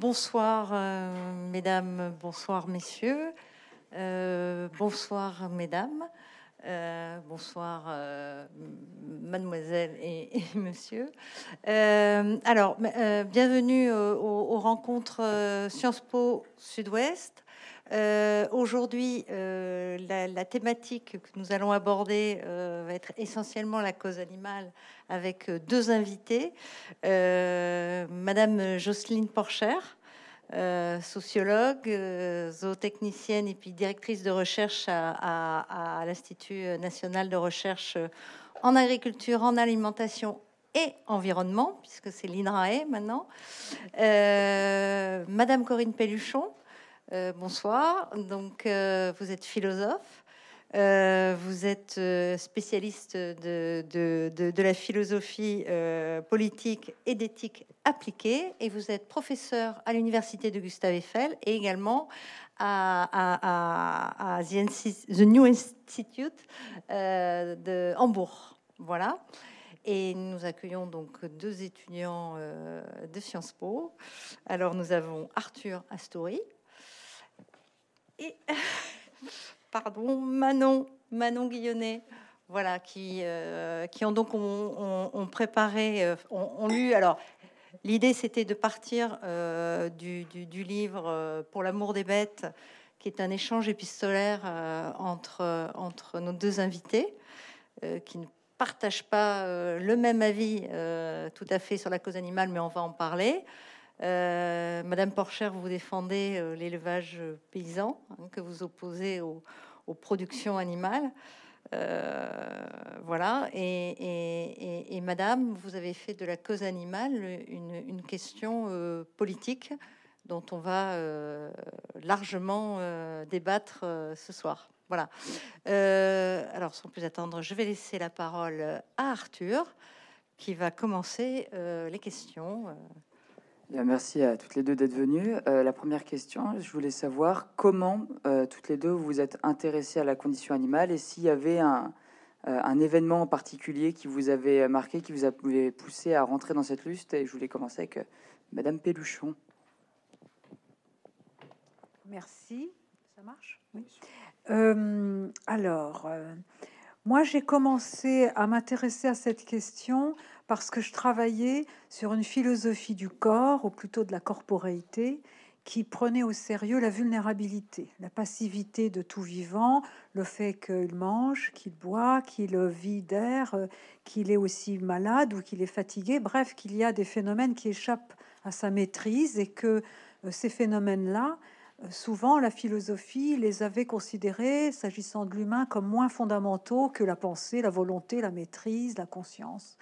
bonsoir, mesdames, bonsoir, messieurs. bonsoir, mesdames. bonsoir, mademoiselle et, monsieur. alors, bienvenue aux rencontres Sciences Po Sud-Ouest. Euh, aujourd'hui, euh, la, thématique que nous allons aborder euh, va être essentiellement la cause animale avec deux invités. Madame Jocelyne Porcher, sociologue, zootechnicienne et puis directrice de recherche à, l'Institut national de recherche en agriculture, en alimentation et environnement, puisque c'est l'INRAE maintenant. Madame Corinne Pelluchon, euh, bonsoir. Donc, euh, vous êtes philosophe. Euh, vous êtes spécialiste de, la philosophie politique et d'éthique appliquée et vous êtes professeur à l'université de Gustave Eiffel et également à, à, the, New Institute de Hambourg. Voilà. Et nous accueillons donc deux étudiants de Sciences Po. Alors nous avons Arthur Astori, et pardon, Manon, Manon Guillonnet, voilà, qui, euh, ont donc ont, préparé, euh, ont, lu. Alors, l'idée c'était de partir euh, du, du, livre Pour l'amour des bêtes, qui est un échange épistolaire entre, entre nos deux invités, qui ne partagent pas le même avis tout à fait sur la cause animale, mais on va en parler. Euh, Madame Porcher, vous défendez euh, l'élevage paysan hein, que vous opposez aux, productions animales. Euh, voilà. Et, Madame, vous avez fait de la cause animale une, question politique dont on va largement débattre ce soir. Voilà. alors, sans plus attendre, je vais laisser la parole à Arthur qui va commencer les questions merci à toutes les deux d'être venues. Euh, la première question, je voulais savoir comment euh, toutes les deux vous êtes intéressées à la condition animale et s'il y avait un, euh, un, événement en particulier qui vous avait marqué, qui vous a poussé à rentrer dans cette lutte. Et je voulais commencer avec Madame Péluchon. Merci. Ça marche? Oui. alors, moi j'ai commencé à m'intéresser à cette question parce que je travaillais sur une philosophie du corps, ou plutôt de la corporéité, qui prenait au sérieux la vulnérabilité, la passivité de tout vivant, le fait qu'il mange, qu'il boit, qu'il vit d'air, qu'il est aussi malade ou qu'il est fatigué, bref, qu'il y a des phénomènes qui échappent à sa maîtrise et que euh, ces phénomènes-là, souvent la philosophie les avait considérés, s'agissant de l'humain, comme moins fondamentaux que la pensée, la volonté, la maîtrise, la conscience.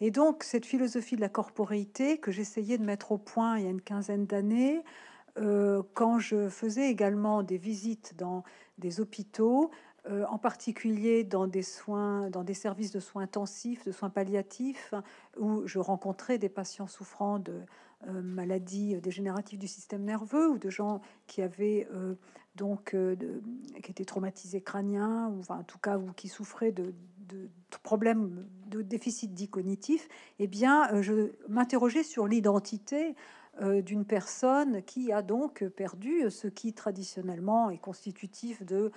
Et donc, cette philosophie de la corporéité que j'essayais de mettre au point il y a une quinzaine d'années, euh, quand je faisais également des visites dans des hôpitaux, euh, en particulier dans des soins, dans des services de soins intensifs, de soins palliatifs, où je rencontrais des patients souffrant de euh, maladies dégénératives du système nerveux ou de gens qui avaient donc de, qui étaient traumatisés crâniens ou en tout cas ou qui souffraient de, problèmes de déficit dit cognitif, eh bien, euh, je m'interrogeais sur l'identité euh, d'une personne qui a donc perdu ce qui traditionnellement est constitutif de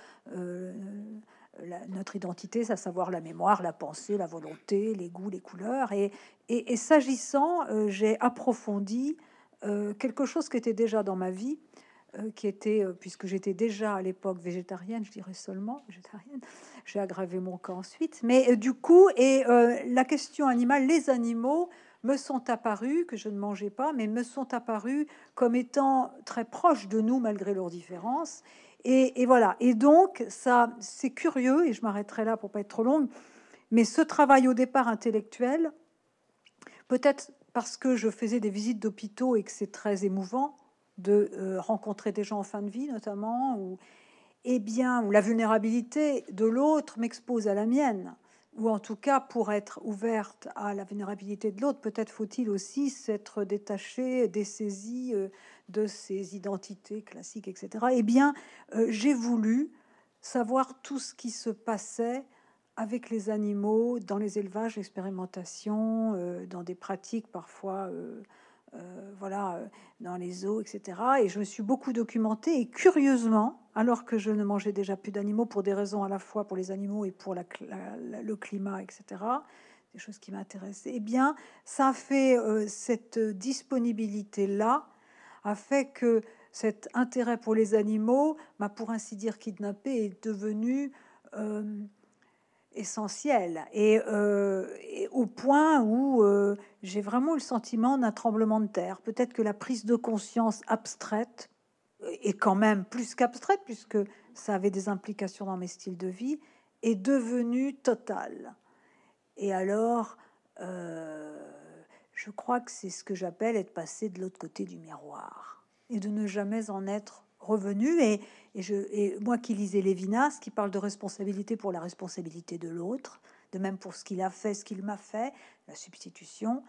euh, notre identité, à savoir la mémoire, la pensée, la volonté, les goûts, les couleurs. Et, s'agissant, j'ai approfondi quelque chose qui était déjà dans ma vie, qui était, puisque j'étais déjà à l'époque végétarienne, je dirais seulement végétarienne, j'ai aggravé mon cas ensuite. Mais euh, du coup, et euh, la question animale, les animaux me sont apparus, que je ne mangeais pas, mais me sont apparus comme étant très proches de nous malgré leurs différences. Et, voilà. Et donc, ça, c'est curieux, et je m'arrêterai là pour pas être trop longue, mais ce travail au départ intellectuel, peut-être parce que je faisais des visites d'hôpitaux et que c'est très émouvant de euh, rencontrer des gens en fin de vie, notamment, ou, eh bien, la vulnérabilité de l'autre m'expose à la mienne, ou en tout cas pour être ouverte à la vulnérabilité de l'autre, peut-être faut-il aussi s'être détaché, dessaisi euh, de ses identités classiques, etc. Eh bien, euh, j'ai voulu savoir tout ce qui se passait avec les animaux dans les élevages, l'expérimentation, euh, dans des pratiques parfois voilà, dans les eaux, etc. Et je me suis beaucoup documentée et curieusement, alors que je ne mangeais déjà plus d'animaux pour des raisons à la fois pour les animaux et pour le climat, etc., des choses qui m'intéressaient, eh bien, ça fait cette disponibilité-là a fait que cet intérêt pour les animaux m'a pour ainsi dire kidnappé est devenu euh, essentiel euh, et, au point où euh, j'ai vraiment le sentiment d'un tremblement de terre. Peut-être que la prise de conscience abstraite est quand même plus qu'abstraite puisque ça avait des implications dans mes styles de vie est devenue totale. Et alors, je crois que c'est ce que j'appelle être passé de l'autre côté du miroir et de ne jamais en être revenu. Et, moi qui lisais Lévinas, qui parle de responsabilité pour la responsabilité de l'autre, de même pour ce qu'il a fait, ce qu'il m'a fait, la substitution,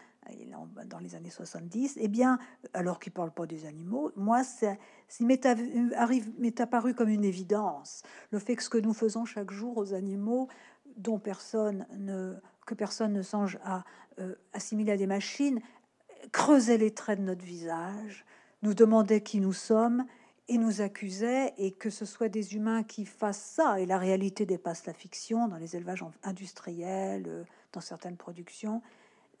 dans les années 70, eh bien, alors qu'il parle pas des animaux, moi, ça m'est apparu comme une évidence. Le fait que ce que nous faisons chaque jour aux animaux, dont personne ne, que personne ne songe à euh, assimiler à des machines, creusait les traits de notre visage, nous demandait qui nous sommes et nous accusait, et que ce soit des humains qui fassent ça, et la réalité dépasse la fiction dans les élevages industriels, euh, dans certaines productions,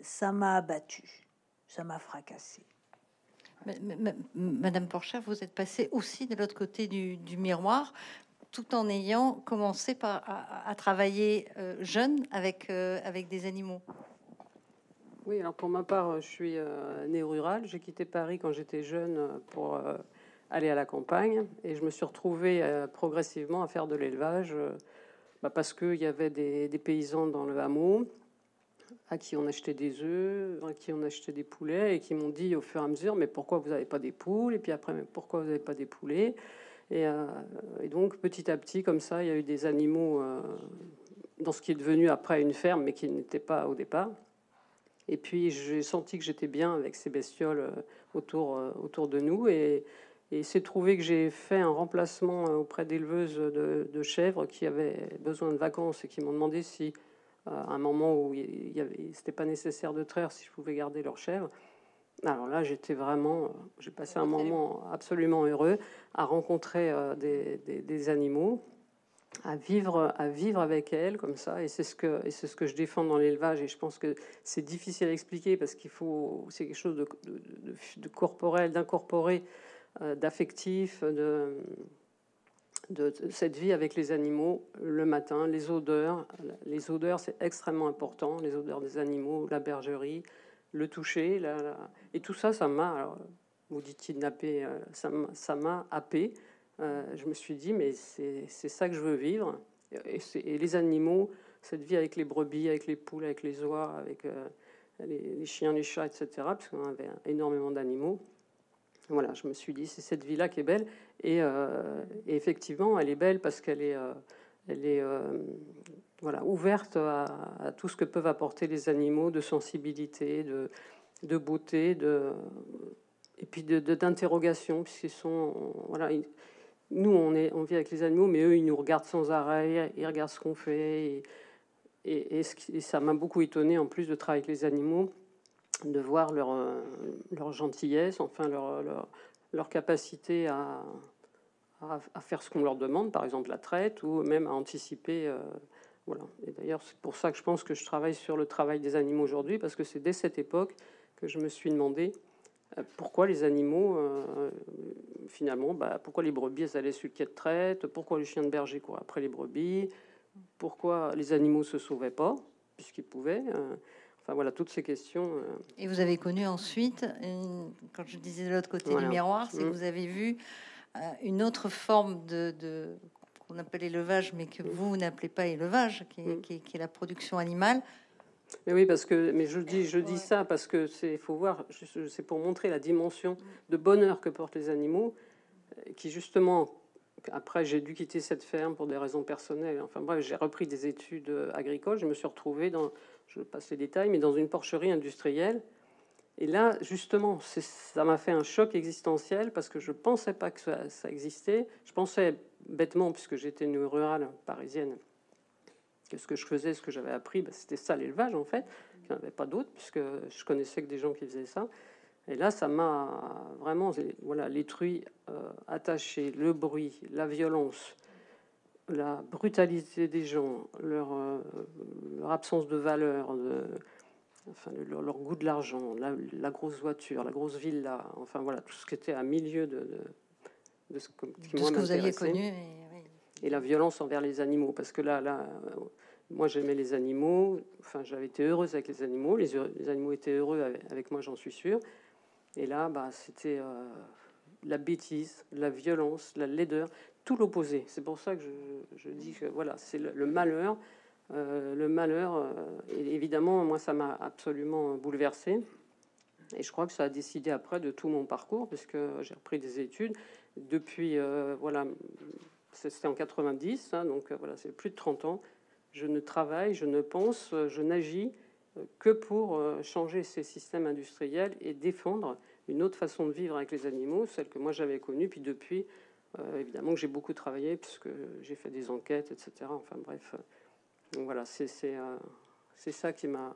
ça m'a abattu, ça m'a fracassé. Madame Porcher, vous êtes passée aussi de l'autre côté du, miroir, tout en ayant commencé par, à, travailler euh, jeune avec, euh, avec des animaux. Oui, alors pour ma part, je suis née rurale. J'ai quitté Paris quand j'étais jeune pour aller à la campagne. Et je me suis retrouvée euh, progressivement à faire de l'élevage euh, bah, parce qu'il y avait des, paysans dans le hameau à qui on achetait des œufs, à qui on achetait des poulets et qui m'ont dit au fur et à mesure mais pourquoi vous n'avez pas des poules? Et puis après mais pourquoi vous n'avez pas des poulets? Et, euh, et, donc petit à petit comme ça il y a eu des animaux dans ce qui est devenu après une ferme mais qui n'était pas au départ et puis j'ai senti que j'étais bien avec ces bestioles autour, autour de nous et, et c'est trouvé que j'ai fait un remplacement euh, auprès d'éleveuses de, chèvres qui avaient besoin de vacances et qui m'ont demandé si, euh, à un moment où il c'était pas nécessaire de traire, si je pouvais garder leurs chèvres. Alors là, j'étais vraiment, j'ai passé un moment absolument heureux à rencontrer euh, des, des, animaux, à vivre, à vivre avec elles comme ça. Et c'est ce que, et c'est ce que je défends dans l'élevage. Et je pense que c'est difficile à expliquer parce qu'il faut, c'est quelque chose de, de, de corporel, d'incorporer euh, d'affectif, de, de, cette vie avec les animaux le matin, les odeurs. Les odeurs, c'est extrêmement important, les odeurs des animaux, la bergerie, le toucher. et tout ça, ça m'a, vous dites kidnappé, euh, ça m'a happé. Euh, je me suis dit, mais c'est ça que je veux vivre. Et, les animaux, cette vie avec les brebis, avec les poules, avec les oies, avec les, les, chiens, les chats, etc., parce qu'on avait énormément d'animaux. Voilà, je me suis dit, c'est cette vie-là qui est belle. Et, euh, effectivement, elle est belle parce qu'elle est, euh, elle est euh, voilà, ouverte à, tout ce que peuvent apporter les animaux de sensibilité, de, de beauté, de, et puis d'interrogation, de, puisqu'ils sont. Voilà, nous, on, est, on vit avec les animaux, mais eux, ils nous regardent sans arrêt, ils regardent ce qu'on fait. Et, et, ça m'a beaucoup étonné, en plus de travailler avec les animaux de voir leur, euh, leur gentillesse, enfin leur, leur, capacité à, à, faire ce qu'on leur demande, par exemple la traite, ou même à anticiper. Euh, voilà. Et d'ailleurs, c'est pour ça que je pense que je travaille sur le travail des animaux aujourd'hui, parce que c'est dès cette époque que je me suis demandé euh, pourquoi les animaux, finalement, bah, pourquoi les brebis allaient sur le quai de traite, pourquoi les chiens de berger couraient après les brebis, pourquoi les animaux se sauvaient pas, puisqu'ils pouvaient. Enfin voilà, toutes ces questions. Euh. Et vous avez connu ensuite, quand je disais de l'autre côté du miroir, c'est que mm. vous avez vu euh, une autre forme de, qu'on appelle élevage, mais que vous n'appelez pas élevage, qui est, mm. qui, est, la production animale. Mais oui, parce que, mais je dis, je dis ça parce que c'est, faut voir, c'est pour montrer la dimension de bonheur que portent les animaux, euh, qui justement, après j'ai dû quitter cette ferme pour des raisons personnelles. Enfin bref, j'ai repris des études agricoles, je me suis retrouvé dans je passe les détails, mais dans une porcherie industrielle. Et là, justement, ça m'a fait un choc existentiel parce que je ne pensais pas que ça, existait. Je pensais bêtement, puisque j'étais une rurale parisienne, que ce que je faisais, ce que j'avais appris, ben, c'était ça l'élevage en fait. Il n'y avait pas d'autre, puisque je connaissais que des gens qui faisaient ça. Et là, ça m'a vraiment, voilà, les truies attachées, le bruit, la violence, la brutalité des gens, leur, leur absence de valeur, enfin, leur, goût de l'argent, la, grosse voiture, la grosse villa, enfin voilà, tout ce qui était à milieu de, de, ce, que, vous aviez connu. Et, la violence envers les animaux, parce que là, là moi j'aimais les animaux, enfin j'avais été heureuse avec les animaux, les, les animaux étaient heureux avec, moi, j'en suis sûre. Et là, bah, c'était euh, la bêtise, la violence, la laideur, tout l'opposé. C'est pour ça que je, dis que voilà, c'est le malheur euh, le malheur, euh, évidemment, moi, ça m'a absolument bouleversé. Et je crois que ça a décidé après de tout mon parcours, puisque j'ai repris des études. Depuis, euh, voilà, c'était en 90, hein, donc voilà, c'est plus de 30 ans. Je ne travaille, je ne pense, je n'agis que pour changer ces systèmes industriels et défendre une autre façon de vivre avec les animaux, celle que moi j'avais connue. Puis depuis, évidemment, que j'ai beaucoup travaillé, puisque j'ai fait des enquêtes, etc. Enfin bref, donc voilà, euh, c'est ça qui m'a.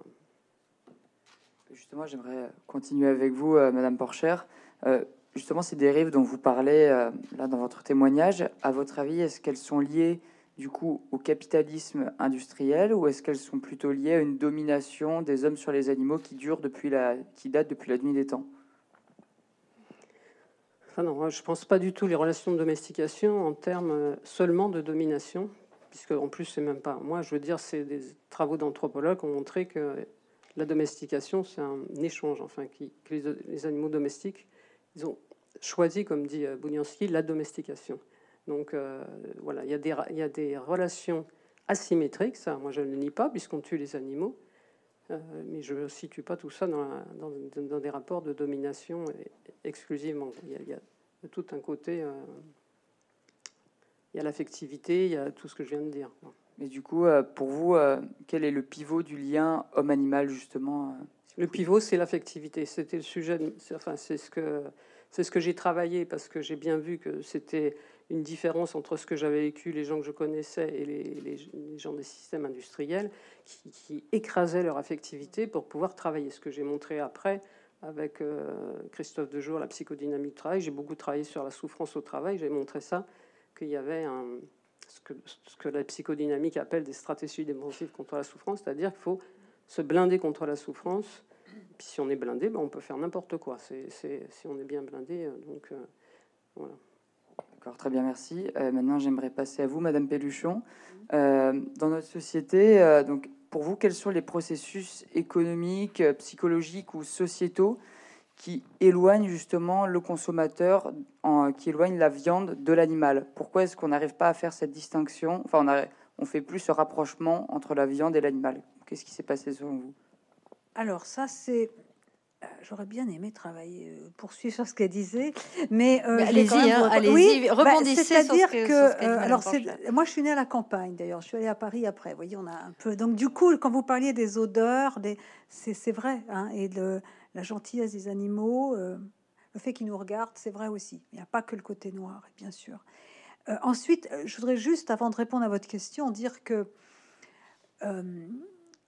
Justement, j'aimerais continuer avec vous, euh, Madame Porcher. Euh, justement, ces dérives dont vous parlez là dans votre témoignage, à votre avis, est-ce qu'elles sont liées du coup au capitalisme industriel ou est-ce qu'elles sont plutôt liées à une domination des hommes sur les animaux qui dure depuis la, qui date depuis la nuit des temps? Ah non, je pense pas du tout les relations de domestication en termes seulement de domination puisque en plus c'est même pas moi je veux dire c'est des travaux d'anthropologues ont montré que la domestication c'est un échange enfin qui, que les, animaux domestiques ils ont choisi comme dit euh, Bounianski la domestication. Donc euh, voilà il y a des relations asymétriques ça moi je ne le nie pas puisqu'on tue les animaux euh, mais je ne situe pas tout ça dans, des rapports de domination exclusivement. Il y a tout un côté il y a l'affectivité, il y a tout ce que je viens de dire. Mais du coup, euh, pour vous, euh, quel est le pivot du lien homme-animal justement euh, Le pivot, c'est l'affectivité. C'était le sujet. enfin, c'est ce que c'est ce que j'ai travaillé parce que j'ai bien vu que c'était une différence entre ce que j'avais vécu, les gens que je connaissais et les, gens des systèmes industriels qui, qui, écrasaient leur affectivité pour pouvoir travailler. Ce que j'ai montré après avec Christophe Dejour, la psychodynamique du travail. J'ai beaucoup travaillé sur la souffrance au travail. J'ai montré ça qu'il y avait un, ce, que, ce, que, la psychodynamique appelle des stratégies défensives contre la souffrance, c'est-à-dire qu'il faut se blinder contre la souffrance. Puis si on est blindé, ben on peut faire n'importe quoi. C'est, si on est bien blindé, euh, donc euh, voilà. D'accord, très bien, merci. Euh, maintenant, j'aimerais passer à vous, Madame Pelluchon. dans notre société, donc, pour vous, quels sont les processus économiques, psychologiques ou sociétaux qui éloigne justement le consommateur, en, qui éloigne la viande de l'animal. Pourquoi est-ce qu'on n'arrive pas à faire cette distinction? Enfin, on, a, on fait plus ce rapprochement entre la viande et l'animal. Qu'est-ce qui s'est passé selon vous? Alors ça, c'est euh, J'aurais bien aimé travailler, euh, poursuivre sur ce qu'elle disait, mais, euh, allez-y, hein, allez oui, rebondissez C'est-à-dire que, alors, moi, je suis née à la campagne. D'ailleurs, je suis allée à Paris après. Vous voyez, on a un peu. Donc, du coup, quand vous parliez des odeurs, des, c'est vrai, hein, et de la gentillesse des animaux, euh, le fait qu'ils nous regardent, c'est vrai aussi. Il n'y a pas que le côté noir, bien sûr. Euh, ensuite, euh, je voudrais juste, avant de répondre à votre question, dire que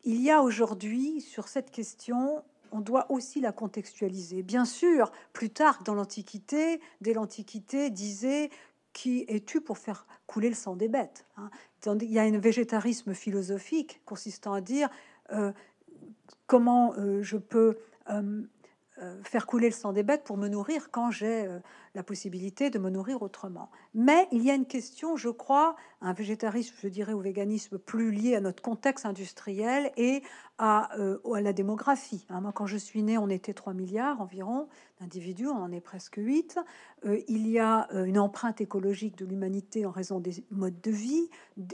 il y a aujourd'hui sur cette question, on doit aussi la contextualiser. Bien sûr, plus tard dans l'Antiquité, dès l'Antiquité, disait qui es-tu pour faire couler le sang des bêtes hein? Il y a un végétarisme philosophique consistant à dire comment je peux faire couler le sang des bêtes pour me nourrir quand j'ai euh, la possibilité de me nourrir autrement. Mais il y a une question, je crois, un végétarisme, je dirais, ou véganisme plus lié à notre contexte industriel et à, la démographie. Hein. Moi, quand je suis née, on était 3 milliards environ d'individus, on en est presque 8. il y a une empreinte écologique de l'humanité en raison des modes de vie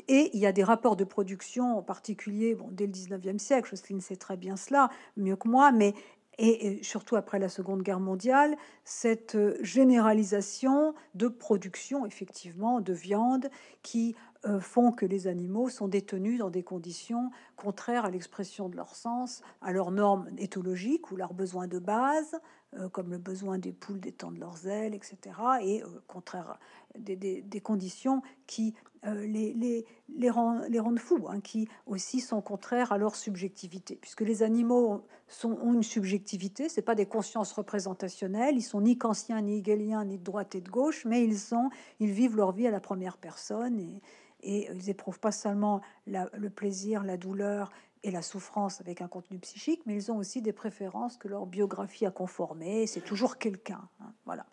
et il y a des rapports de production, en particulier bon, dès le 19e siècle, Jocelyne sait très bien cela, mieux que moi, mais et surtout après la Seconde Guerre mondiale, cette euh, généralisation de production effectivement de viande qui euh, font que les animaux sont détenus dans des conditions contraires à l'expression de leur sens, à leurs normes éthologiques ou leurs besoins de base, euh, comme le besoin des poules d'étendre leurs ailes, etc., et euh, contraire des, des, conditions qui euh, les, les, les, les, rendent fous, hein, qui aussi sont contraires à leur subjectivité, puisque les animaux ont une subjectivité, c'est pas des consciences représentationnelles, ils sont ni kantiens, ni hegeliens, ni de droite et de gauche, mais ils sont, ils vivent leur vie à la première personne et, et ils éprouvent pas seulement le plaisir, la douleur et la souffrance avec un contenu psychique, mais ils ont aussi des préférences que leur biographie a conformées. C'est toujours quelqu'un, hein, voilà.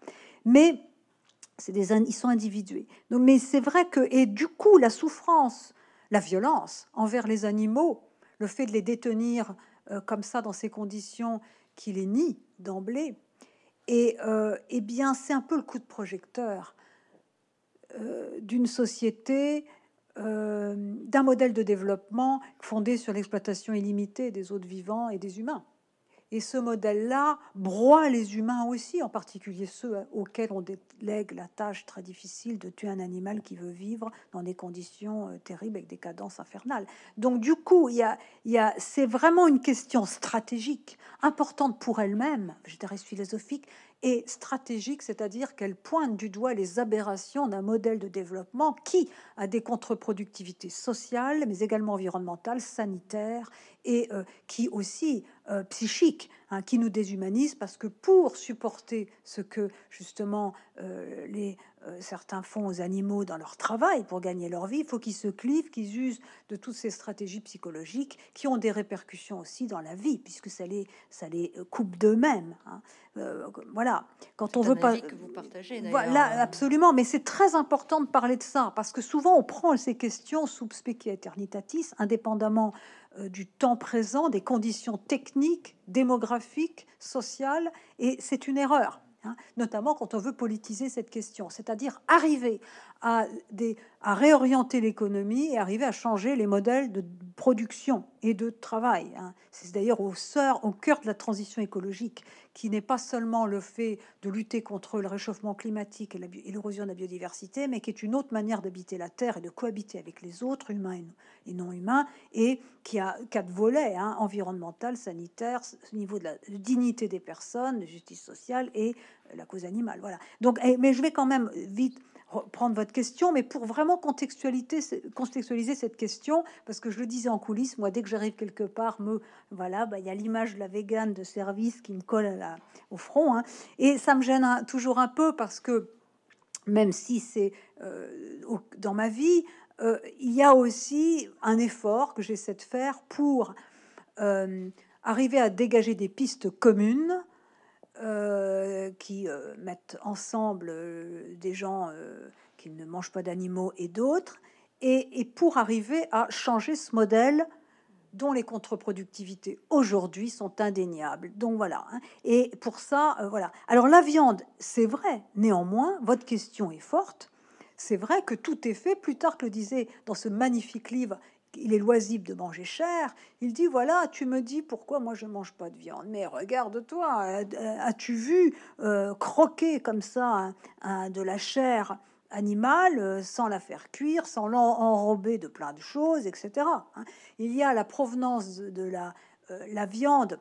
Mais c'est des, ils sont individués. Donc, mais c'est vrai que et du coup la souffrance, la violence envers les animaux, le fait de les détenir euh, comme ça dans ces conditions qui les nient d'emblée, et euh, eh bien c'est un peu le coup de projecteur d'une société euh, d'un modèle de développement fondé sur l'exploitation illimitée des autres vivants et des humains. Et ce modèle-là broie les humains aussi, en particulier ceux auxquels on délègue la tâche très difficile de tuer un animal qui veut vivre dans des conditions euh, terribles avec des cadences infernales. Donc du coup, il y a, y c'est vraiment une question stratégique importante pour elle-même, je dirais philosophique, et stratégique, c'est-à-dire qu'elle pointe du doigt les aberrations d'un modèle de développement qui a des contre-productivités sociales, mais également environnementales, sanitaires et euh, qui aussi euh, psychiques, hein, qui nous déshumanise parce que pour supporter ce que justement euh, les euh, certains font aux animaux dans leur travail pour gagner leur vie, il faut qu'ils se clivent, qu'ils usent de toutes ces stratégies psychologiques qui ont des répercussions aussi dans la vie, puisque ça les, ça les euh, coupe d'eux-mêmes. Hein. Euh, voilà. Quand on veut pas. Que vous partagez, voilà, absolument. Mais c'est très important de parler de ça, parce que souvent on prend ces questions sub specie eternitatis, indépendamment du temps présent, des conditions techniques, démographiques, sociales, et c'est une erreur. Hein, notamment quand on veut politiser cette question, c'est-à-dire arriver à, à réorienter l'économie et arriver à changer les modèles de production et de travail. Hein. C'est d'ailleurs au, au cœur de la transition écologique, qui n'est pas seulement le fait de lutter contre le réchauffement climatique et l'érosion de la biodiversité, mais qui est une autre manière d'habiter la Terre et de cohabiter avec les autres, humains et non humains, et qui a quatre volets, hein, environnemental, sanitaire, niveau de la dignité des personnes, justice sociale et la cause animale. Voilà. Donc, eh, mais je vais quand même vite prendre votre question, mais pour vraiment contextualiser cette question, parce que je le disais en coulisses, moi, dès que j'arrive quelque part, me voilà, bah, il y a l'image de la végane de service qui me colle à la, au front, hein. et ça me gêne toujours un peu parce que même si c'est euh, dans ma vie, euh, il y a aussi un effort que j'essaie de faire pour euh, arriver à dégager des pistes communes euh, qui euh, mettent ensemble euh, des gens qui ne mangent pas d'animaux et d'autres, et, pour arriver à changer ce modèle dont les contre-productivités aujourd'hui sont indéniables. Donc voilà. Hein. Et pour ça, voilà. Alors la viande, c'est vrai. Néanmoins, votre question est forte. C'est vrai que tout est fait. Plus tard que le disait dans ce magnifique livre il est loisible de manger cher. Il dit voilà, tu me dis pourquoi moi je mange pas de viande. Mais regarde-toi, euh, as-tu vu euh, croquer comme ça de la chair animale euh, sans la faire cuire, sans l'enrober de plein de choses, etc. Hein. Il y a la provenance de la, viande.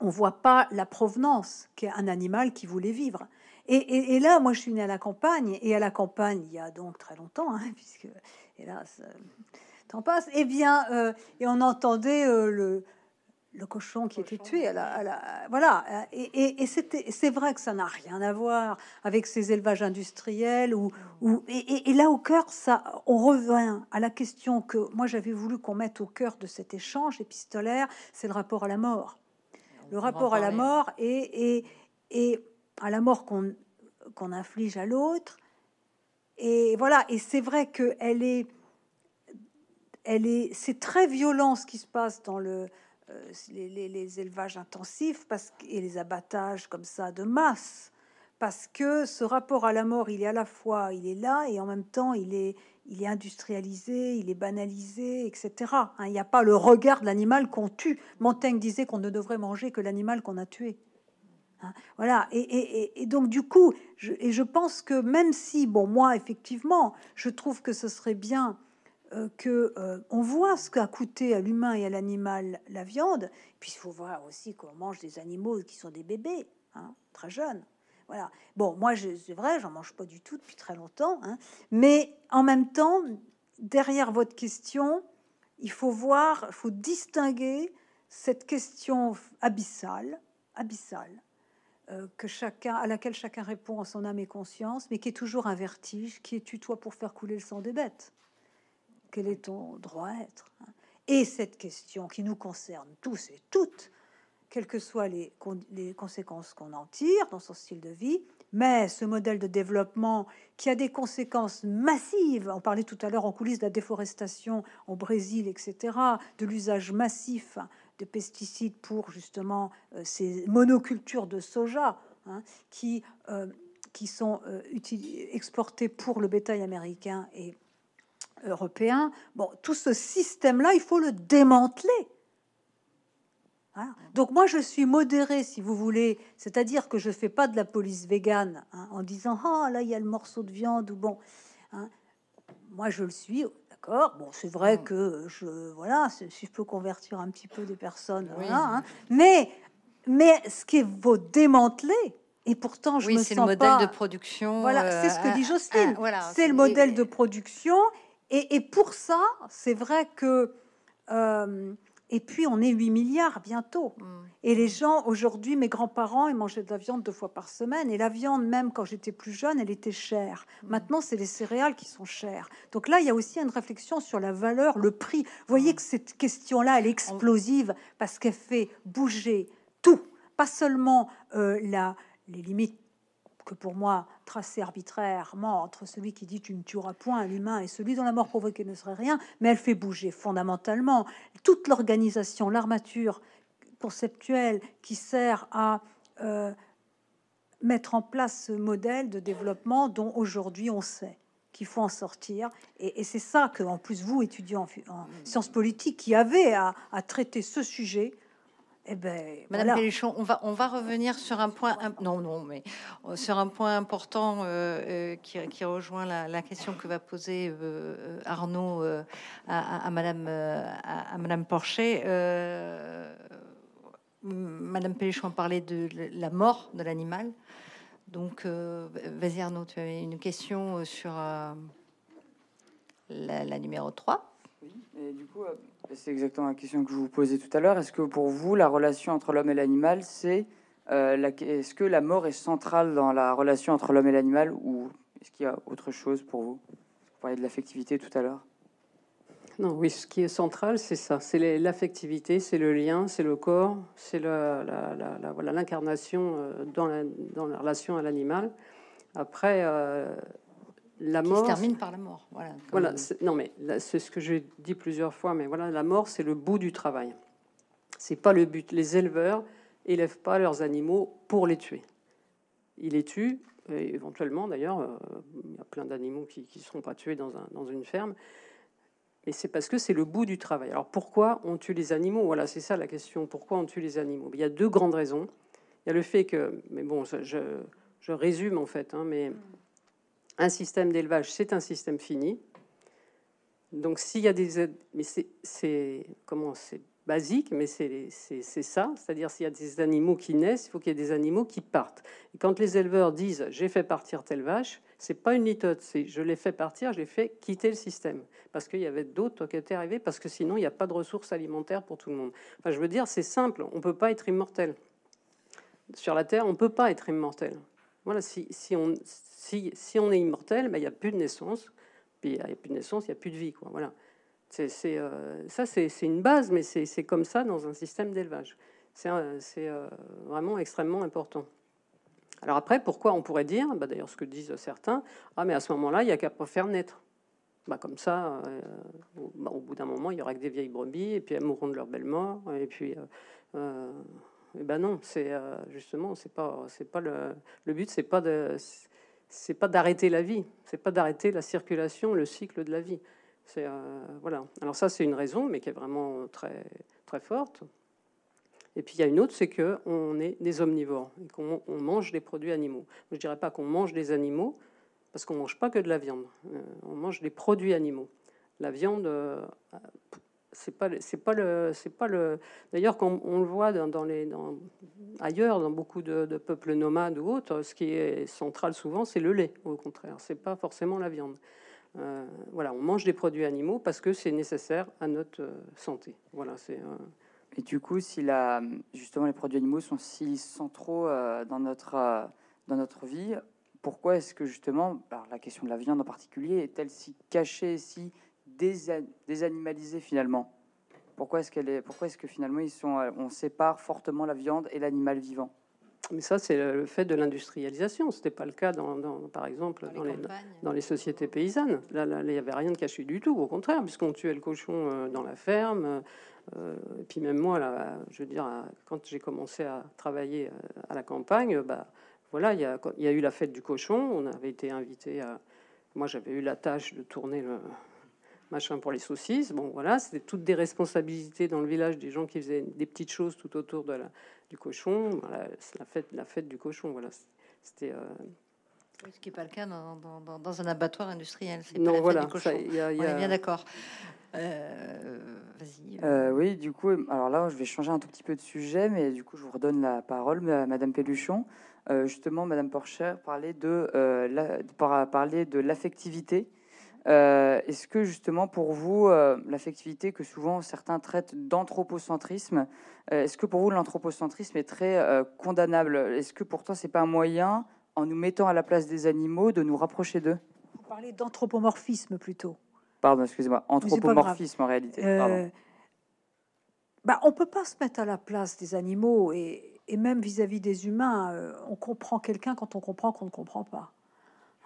On voit pas la provenance qu'est un animal qui voulait vivre. Et, là, moi, je suis née à la campagne, et à la campagne, il y a donc très longtemps, hein, puisque hélas, t'en passe. Eh bien, euh, et on entendait euh, le, le cochon qui était tué à la, voilà. Et, et, c'était c'est vrai que ça n'a rien à voir avec ces élevages industriels ou, ou et, là au cœur ça on revient à la question que moi j'avais voulu qu'on mette au cœur de cet échange épistolaire c'est le rapport à la mort. Le rapport à la mort et, et, à la mort qu'on qu'on inflige à l'autre. Et voilà. Et c'est vrai que c'est très violent ce qui se passe dans euh, les, élevages intensifs et les abattages comme ça de masse, parce que ce rapport à la mort, il est à la fois, il est là et en même temps, il est, industrialisé, il est banalisé, etc. Hein, il n'y a pas le regard de l'animal qu'on tue. Montaigne disait qu'on ne devrait manger que l'animal qu'on a tué. Hein, voilà, et, et, donc du coup, je, et je pense que même si, bon, moi, effectivement, je trouve que ce serait bien euh, que euh, on voit ce qu'a coûté à l'humain et à l'animal la viande. Puis il faut voir aussi qu'on mange des animaux qui sont des bébés, hein, très jeunes. Voilà. Bon, moi, c'est vrai, j'en mange pas du tout depuis très longtemps. Hein. mais en même temps, derrière votre question, il faut voir, il faut distinguer cette question abyssale, abyssale, euh, que chacun, à laquelle chacun répond en son âme et conscience, mais qui est toujours un vertige, qui est tu toi pour faire couler le sang des bêtes? Quel est ton droit à être hein Et cette question qui nous concerne tous et toutes, quelles que soient les, conséquences qu'on en tire dans son style de vie, mais ce modèle de développement qui a des conséquences massives, on parlait tout à l'heure en coulisses de la déforestation au Brésil, etc., de l'usage massif de pesticides pour justement euh, ces monocultures de soja hein, qui, euh, qui sont euh, exportées pour le bétail américain et européen. Bon, tout ce système-là, il faut le démanteler. Donc moi, je suis modérée, si vous voulez, c'est-à-dire que je fais pas de la police végane hein, en disant ah là il y a le morceau de viande ou bon. Hein. Moi, je le suis, d'accord. Bon, c'est vrai mm. que je voilà, si je peux convertir un petit peu des personnes, hein. mais mais ce qui vaut démanteler. Et pourtant, je oui, me c'est le modèle de production. Voilà, c'est ce que dit euh, Jocelyne. voilà, c'est le modèle de production. Et, et pour ça, c'est vrai que euh, et puis, on est 8 milliards bientôt. Mm. Et les gens, aujourd'hui, mes grands-parents, ils mangeaient de la viande deux fois par semaine. Et la viande, même quand j'étais plus jeune, elle était chère. Mm. Maintenant, c'est les céréales qui sont chères. Donc là, il y a aussi une réflexion sur la valeur, le prix. Vous voyez mm. que cette question-là, elle est explosive parce qu'elle fait bouger tout. Pas seulement euh, la, les limites que pour moi, tracé arbitrairement entre celui qui dit tu ne tueras point un humain et celui dont la mort provoquée ne serait rien, mais elle fait bouger fondamentalement toute l'organisation, l'armature conceptuelle qui sert à euh, mettre en place ce modèle de développement dont aujourd'hui on sait qu'il faut en sortir. Et, c'est ça que, en plus, vous, étudiants en, sciences politiques, qui avez à traiter ce sujet, eh ben, Madame Péluchon, on va, on va revenir sur un point, non, non, mais euh, sur un point important euh, euh, qui, rejoint la, question que va poser Arnaud à, Madame, à, Madame Porcher. Madame Péluchon parlait de la mort de l'animal. Donc, vas-y Arnaud, tu avais une question sur la, la numéro 3. Et du coup, c'est exactement la question que je vous posais tout à l'heure. Est-ce que pour vous, la relation entre l'homme et l'animal, c'est euh, est-ce que la mort est centrale dans la relation entre l'homme et l'animal, ou est-ce qu'il y a autre chose pour vous? Vous parliez de l'affectivité tout à l'heure. Non, oui, ce qui est central, c'est ça. C'est l'affectivité, c'est le lien, c'est le corps, c'est la, voilà l'incarnation euh, dans la, dans la relation à l'animal. Après, euh, la mort se termine par la mort. Voilà. voilà non, mais c'est ce que j'ai dit plusieurs fois. Mais voilà, la mort, c'est le bout du travail. C'est pas le but. Les éleveurs élèvent pas leurs animaux pour les tuer. Ils les tuent, éventuellement d'ailleurs. Euh, il y a plein d'animaux qui ne seront pas tués dans, un, dans une ferme. Mais c'est parce que c'est le bout du travail. Alors pourquoi on tue les animaux? Voilà, c'est ça la question. Pourquoi on tue les animaux? Il y a deux grandes raisons. Il y a le fait que, mais bon, je, je résume en fait, hein, mais un système d'élevage, c'est un système fini. Donc s'il y a des... Mais c'est comment c'est basique, mais c'est ça. C'est-à-dire s'il y a des animaux qui naissent, il faut qu'il y ait des animaux qui partent. Et quand les éleveurs disent j'ai fait partir telle vache, c'est pas une litote, c'est je l'ai fait partir, je l'ai fait quitter le système. Parce qu'il y avait d'autres qui étaient arrivés, parce que sinon il n'y a pas de ressources alimentaires pour tout le monde. Enfin, je veux dire, c'est simple, on peut pas être immortel. Sur la Terre, on peut pas être immortel. Voilà, si, on, si, on est immortel, ben, il n'y a plus de naissance. Puis il n'y a plus de naissance, il n'y a plus de vie. Quoi. Voilà. C'est, euh, ça, c'est, une base, mais c'est, comme ça dans un système d'élevage. C'est, euh, vraiment extrêmement important. Alors après, pourquoi on pourrait dire, bah, d'ailleurs ce que disent certains, ah mais à ce moment-là, il n'y a qu'à faire naître. Bah, comme ça, euh, au, bout d'un moment, il y aura que des vieilles brebis, et puis elles mourront de leur belle mort, et puis... et ben non, c'est justement, c'est pas, c'est pas le, but, c'est pas de, c'est pas d'arrêter la vie, c'est pas d'arrêter la circulation, le cycle de la vie. C'est euh, voilà. Alors ça, c'est une raison, mais qui est vraiment très très forte. Et puis il y a une autre, c'est que on est des omnivores et qu'on mange des produits animaux. Je dirais pas qu'on mange des animaux, parce qu'on mange pas que de la viande. Euh, on mange des produits animaux. la viande, c'est pas c'est pas le c'est pas le d'ailleurs quand on le voit dans, les dans, ailleurs dans beaucoup de, peuples nomades ou autres ce qui est central souvent c'est le lait au contraire. C'est pas forcément la viande. Euh, voilà on mange des produits animaux parce que c'est nécessaire à notre euh, santé. Voilà c'est euh, et du coup si la justement les produits animaux sont si centraux dans notre dans notre vie pourquoi est-ce que justement la question de la viande en particulier est-elle si cachée si désanimalisée finalement Pourquoi est-ce qu'elle est Pourquoi est-ce que finalement ils sont euh, on sépare fortement la viande et l'animal vivant? Mais ça, c'est le fait de l'industrialisation. Ce n'était pas le cas, dans, par exemple, dans, les, dans, les, sociétés paysannes. Là, il n'y avait rien de caché du tout. Au contraire, puisqu'on tuait le cochon euh, dans la ferme. Euh, et puis même moi, là, je veux dire, quand j'ai commencé à travailler à la campagne, bah, voilà, il y, y a eu la fête du cochon. On avait été invité à... Moi, j'avais eu la tâche de tourner le, machin pour les saucisses. Bon, voilà, c'était toutes des responsabilités dans le village des gens qui faisaient des petites choses tout autour de la, du cochon. c'est la fête, la fête du cochon. Voilà, c'était. Euh, ce qui n'est pas le cas dans, dans, dans, un abattoir industriel. C'est non, voilà, du cochon. Y a, y a... On est bien d'accord. Euh, vas-y. Euh, oui, du coup, alors là, je vais changer un tout petit peu de sujet, mais du coup, je vous redonne la parole à Madame Pelluchon. justement, Madame Porcher parlait de, la, parler de l'affectivité euh, est-ce que justement pour vous, euh, l'affectivité que souvent certains traitent d'anthropocentrisme, euh, est-ce que pour vous l'anthropocentrisme est très condamnable? Est-ce que pourtant c'est pas un moyen, en nous mettant à la place des animaux, de nous rapprocher d'eux? Vous parlez d'anthropomorphisme plutôt. Pardon, excusez-moi, anthropomorphisme en réalité. Bah, on peut pas se mettre à la place des animaux et, et même vis-à-vis des humains. on comprend quelqu'un quand on comprend qu'on ne comprend pas.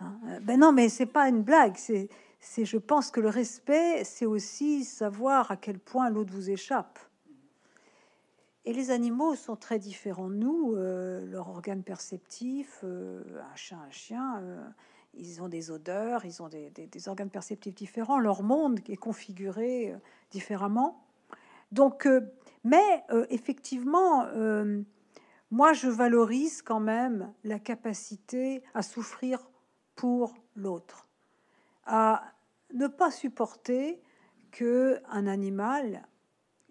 Hein. ben non, mais c'est pas une blague. C'est c'est, je pense que le respect, c'est aussi savoir à quel point l'autre vous échappe. Et les animaux sont très différents nous, euh, leur organe perceptif, euh, un chien, un chien, euh, ils ont des odeurs, ils ont des, organes perceptifs différents, leur monde est configuré différemment. Donc, mais effectivement, moi je valorise quand même la capacité à souffrir pour l'autre à ne pas supporter que un animal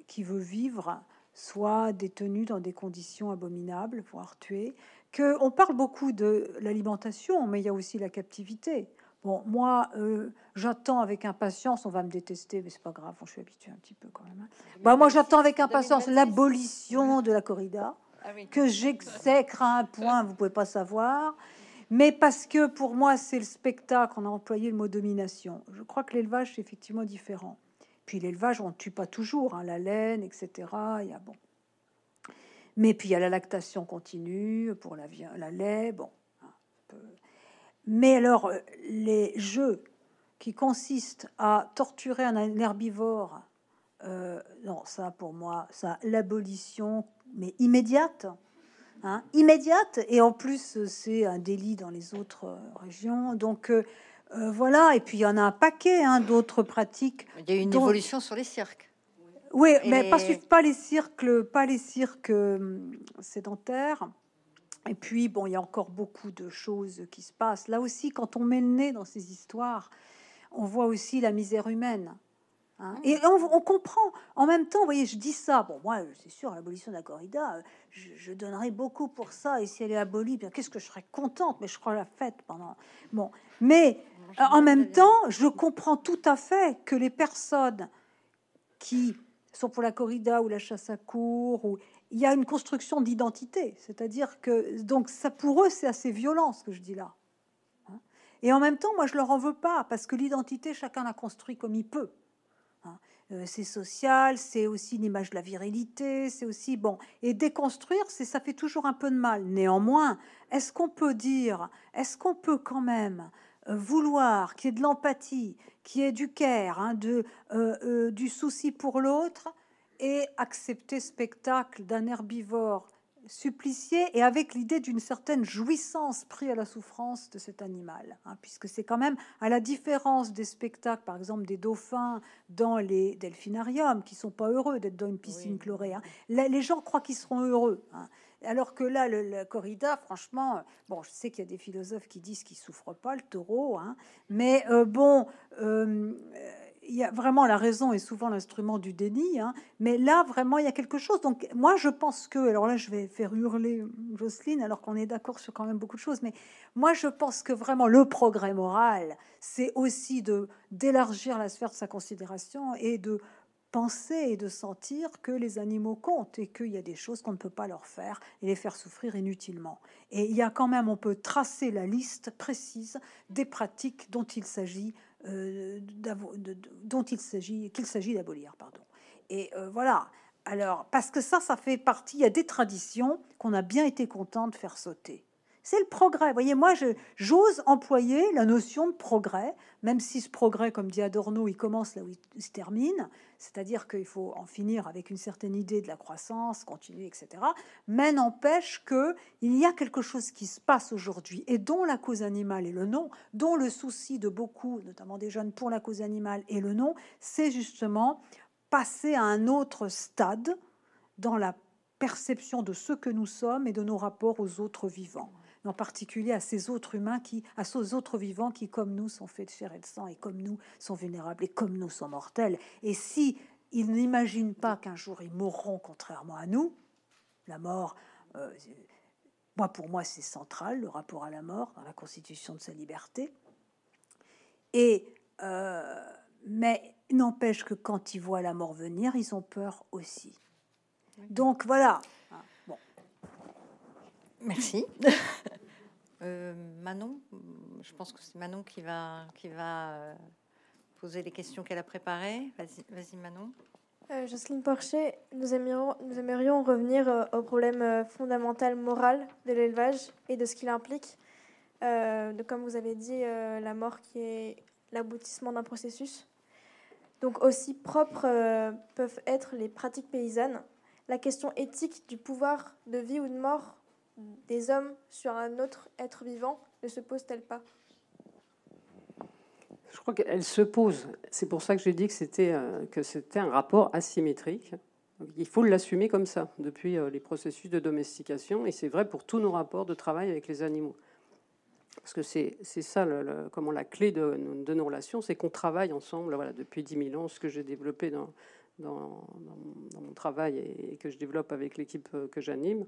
qui veut vivre soit détenu dans des conditions abominables, voire tué. Que on parle beaucoup de l'alimentation, mais il y a aussi la captivité. Bon, moi, euh, j'attends avec impatience. On va me détester, mais c'est pas grave. Je suis habitué un petit peu quand même. Hein. Bah, moi, j'attends avec impatience l'abolition de la corrida, ah que j'exècre à un point, vous pouvez pas savoir mais parce que pour moi, c'est le spectacle, on a employé le mot domination. Je crois que l'élevage, c'est effectivement différent. Puis l'élevage, on ne tue pas toujours, hein, la laine, etc. Il y a bon. Mais puis il y a la lactation continue pour la, la lait, bon. Mais alors, les jeux qui consistent à torturer un herbivore, euh, non, ça pour moi, ça, l'abolition, mais immédiate, Hein, immédiate, et en plus c'est un délit dans les autres euh, régions. Donc euh, euh, voilà, et puis il y en a un paquet hein, d'autres pratiques. Il y a une évolution sur les cirques. Oui, mais pas, pas les cirques, pas les cirques sédentaires. Et puis bon, il y a encore beaucoup de choses qui se passent. Là aussi, quand on met le nez dans ces histoires, on voit aussi la misère humaine. Hein. Et on, comprend. En même temps, vous voyez, je dis ça. Bon, moi, c'est sûr, l'abolition de la corrida, euh, je, donnerais beaucoup pour ça. Et si elle est abolie, bien, qu'est-ce que je serais contente? Mais je crois la fête pendant. Bon, mais euh, en même temps, je comprends tout à fait que les personnes qui sont pour la corrida ou la chasse à cour, ou il y a une construction d'identité. C'est-à-dire que donc ça pour eux, c'est assez violent ce que je dis là. Hein. Et en même temps, moi, je leur en veux pas parce que l'identité, chacun la construit comme il peut. Euh, c'est social, c'est aussi une image de la virilité, c'est aussi bon. Et déconstruire, c'est ça fait toujours un peu de mal. Néanmoins, est-ce qu'on peut dire, est-ce qu'on peut quand même euh, vouloir qu'il y ait de l'empathie, qu'il y ait du care, hein, de, euh, du souci pour l'autre, et accepter spectacle d'un herbivore supplicié et avec l'idée d'une certaine jouissance pris à la souffrance de cet animal, hein, puisque c'est quand même à la différence des spectacles, par exemple des dauphins dans les delphinariums, qui sont pas heureux d'être dans une piscine chlorée. Hein. les gens croient qu'ils seront heureux. Hein. Alors que là, le, corrida, franchement, bon, je sais qu'il y a des philosophes qui disent qu'il souffre pas le taureau, mais euh, bon, euh, il y a vraiment la raison est souvent l'instrument du déni, hein, mais là vraiment il y a quelque chose. Donc moi je pense que, alors là je vais faire hurler Jocelyne alors qu'on est d'accord sur quand même beaucoup de choses, mais moi je pense que vraiment le progrès moral, c'est aussi de d'élargir la sphère de sa considération et de penser et de sentir que les animaux comptent et qu'il y a des choses qu'on ne peut pas leur faire et les faire souffrir inutilement. Et il y a quand même, on peut tracer la liste précise des pratiques dont il s'agit, euh, dont il s'agit, qu'il s'agit d'abolir, pardon. Et euh, voilà. Alors, parce que ça, ça fait partie. Il y a des traditions qu'on a bien été content de faire sauter. C'est le progrès. Vous voyez, moi, j'ose employer la notion de progrès, même si ce progrès, comme dit Adorno, il commence là où il se termine, c'est-à-dire qu'il faut en finir avec une certaine idée de la croissance continue, etc. Mais n'empêche qu'il y a quelque chose qui se passe aujourd'hui et dont la cause animale est le nom, dont le souci de beaucoup, notamment des jeunes pour la cause animale est le nom, c'est justement passer à un autre stade dans la perception de ce que nous sommes et de nos rapports aux autres vivants en particulier à ces autres humains qui, à ces autres vivants qui, comme nous, sont faits de chair et de sang, et comme nous, sont vulnérables, et comme nous, sont mortels. Et si ils n'imaginent pas qu'un jour ils mourront contrairement à nous, la mort, euh, moi pour moi c'est central, le rapport à la mort dans la constitution de sa liberté. Et euh, mais n'empêche que quand ils voient la mort venir, ils ont peur aussi. Donc voilà. Merci. Euh, Manon, je pense que c'est Manon qui va, qui va euh, poser les questions qu'elle a préparées. Vas-y, vas Manon. Euh, Jocelyne Porcher, nous aimerions, nous aimerions revenir au problème fondamental moral de l'élevage et de ce qu'il implique. de, comme vous avez dit, la mort qui est l'aboutissement d'un processus. Donc aussi propres peuvent être les pratiques paysannes. La question éthique du pouvoir de vie ou de mort des hommes sur un autre être vivant ne se pose-t-elle pas? Je crois qu'elle se pose. C'est pour ça que j'ai dit que c'était, euh, un rapport asymétrique. il faut l'assumer comme ça depuis euh, les processus de domestication, et c'est vrai pour tous nos rapports de travail avec les animaux. Parce que c'est, ça, comment la clé de, nos relations, c'est qu'on travaille ensemble depuis 10 000 ans, ce que j'ai développé dans, mon travail et que je développe avec l'équipe euh, que j'anime,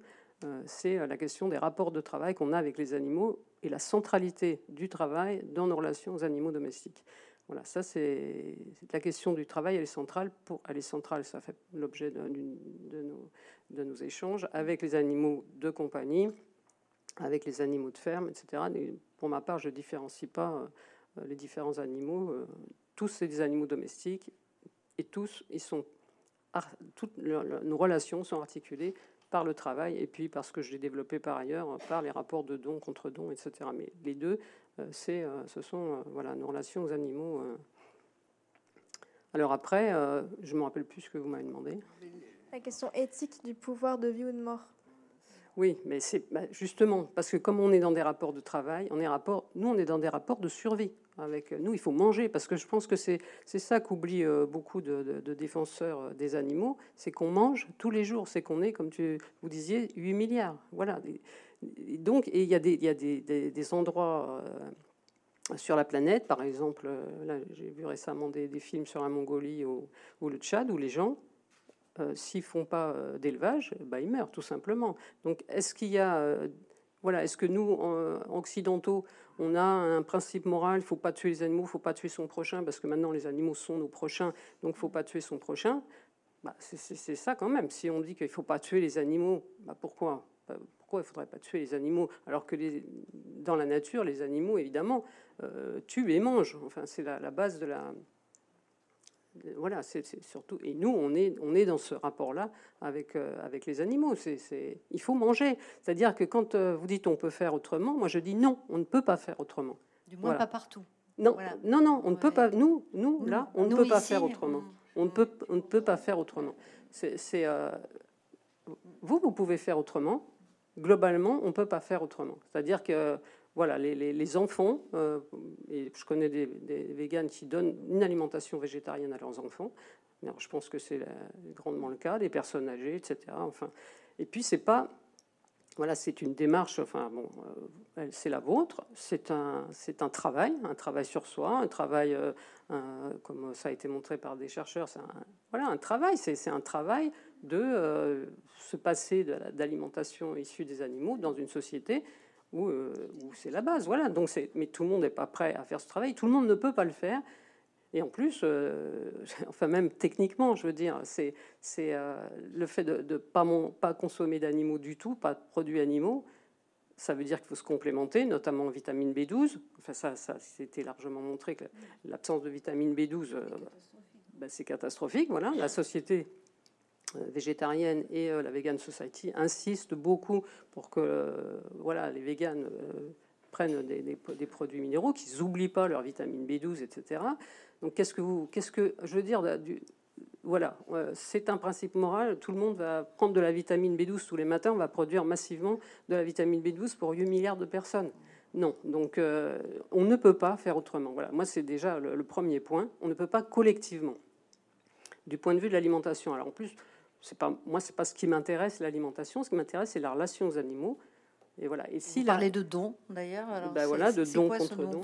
c'est euh, la question des rapports de travail qu'on a avec les animaux et la centralité du travail dans nos relations aux animaux domestiques. Voilà, ça c'est la question du travail, elle est centrale. Pour, elle est centrale, ça fait l'objet de, nos, échanges avec les animaux de compagnie, avec les animaux de ferme, etc. pour ma part, je ne différencie pas euh, les différents animaux. tous, c'est des animaux domestiques et tous, ils sont, toutes nos relations sont articulées par le travail et puis parce que je l'ai développé par ailleurs par les rapports de dons contre dons, etc. Mais les deux, euh, c'est, euh, ce sont euh, voilà, nos relations aux animaux. Alors après, je ne me rappelle plus ce que vous m'avez demandé. La question éthique du pouvoir de vie ou de mort. Oui, mais c'est bah, justement parce que comme on est dans des rapports de travail, on est rapport, nous on est dans des rapports de survie avec nous. Il faut manger parce que je pense que c'est ça qu'oublient euh, beaucoup de, défenseurs euh, des animaux, c'est qu'on mange tous les jours. C'est qu'on est, comme tu vous disiez, 8 milliards. Voilà. donc, et il y a des, y a des, des, endroits euh, sur la planète, par exemple, j'ai vu récemment des, films sur la Mongolie ou, le Tchad, où les gens s'ils font pas d'élevage, bah, ils meurent tout simplement. Donc, est-ce qu'il y a, voilà, est-ce que nous, occidentaux, on a un principe moral, il ne faut pas tuer les animaux, il ne faut pas tuer son prochain, parce que maintenant les animaux sont nos prochains, donc il ne faut pas tuer son prochain? Bah, c'est ça quand même. Si on dit qu'il ne faut pas tuer les animaux, bah, pourquoi? Bah, Pourquoi il ne faudrait pas tuer les animaux? Alors que dans la nature, les animaux, évidemment, euh, tuent et mangent. Enfin, c'est la, base de la, voilà, c'est surtout. Et nous, on est, on est dans ce rapport-là avec, euh, avec les animaux. C'est, il faut manger. C'est-à-dire que quand euh, vous dites on peut faire autrement, moi je dis non, on ne peut pas faire autrement. Du moins pas partout. Non, non, non, on ne peut pas. Nous, nous, là, on ne peut pas faire autrement. On, ne peut, on ne peut pas faire autrement. C'est, euh, vous, vous pouvez faire autrement. Globalement, on ne peut pas faire autrement. C'est-à-dire que voilà, les, enfants, euh, et je connais des, véganes qui donnent une alimentation végétarienne à leurs enfants. je pense que c'est grandement le cas des personnes âgées, etc. Enfin, et puis c'est pas voilà, c'est une démarche, enfin bon, c'est la vôtre, c'est un, un travail, un travail sur soi, un travail, comme ça a été montré par des chercheurs, c'est voilà, un travail, c'est un travail de se passer d'alimentation issue des animaux dans une société où, où c'est la base. Voilà, donc c'est, mais tout le monde n'est pas prêt à faire ce travail, tout le monde ne peut pas le faire. Et en plus, euh, enfin même techniquement, je veux dire, c'est euh, le fait de ne pas, pas, consommer d'animaux du tout, pas de produits animaux, ça veut dire qu'il faut se complémenter, notamment en vitamine B12. Enfin ça, ça c'était largement montré que l'absence de vitamine B12, euh, bah, c'est catastrophique. Voilà, la société végétarienne et la Vegan Society insistent beaucoup pour que voilà, les véganes prennent des, produits minéraux, qu'ils n'oublient pas leur vitamine B12, etc. Donc qu'est-ce que vous, qu'est-ce que je veux dire du, voilà, c'est un principe moral. Tout le monde va prendre de la vitamine B12 tous les matins. On va produire massivement de la vitamine B12 pour 8 milliards de personnes. Non, donc euh, on ne peut pas faire autrement. Voilà, moi c'est déjà le, premier point. On ne peut pas collectivement, du point de vue de l'alimentation. Alors en plus, c'est pas moi, c'est pas ce qui m'intéresse l'alimentation. Ce qui m'intéresse, c'est la relation aux animaux. Et voilà. Et si Vous parlez de dons d'ailleurs. Ben voilà, de dons contre dons.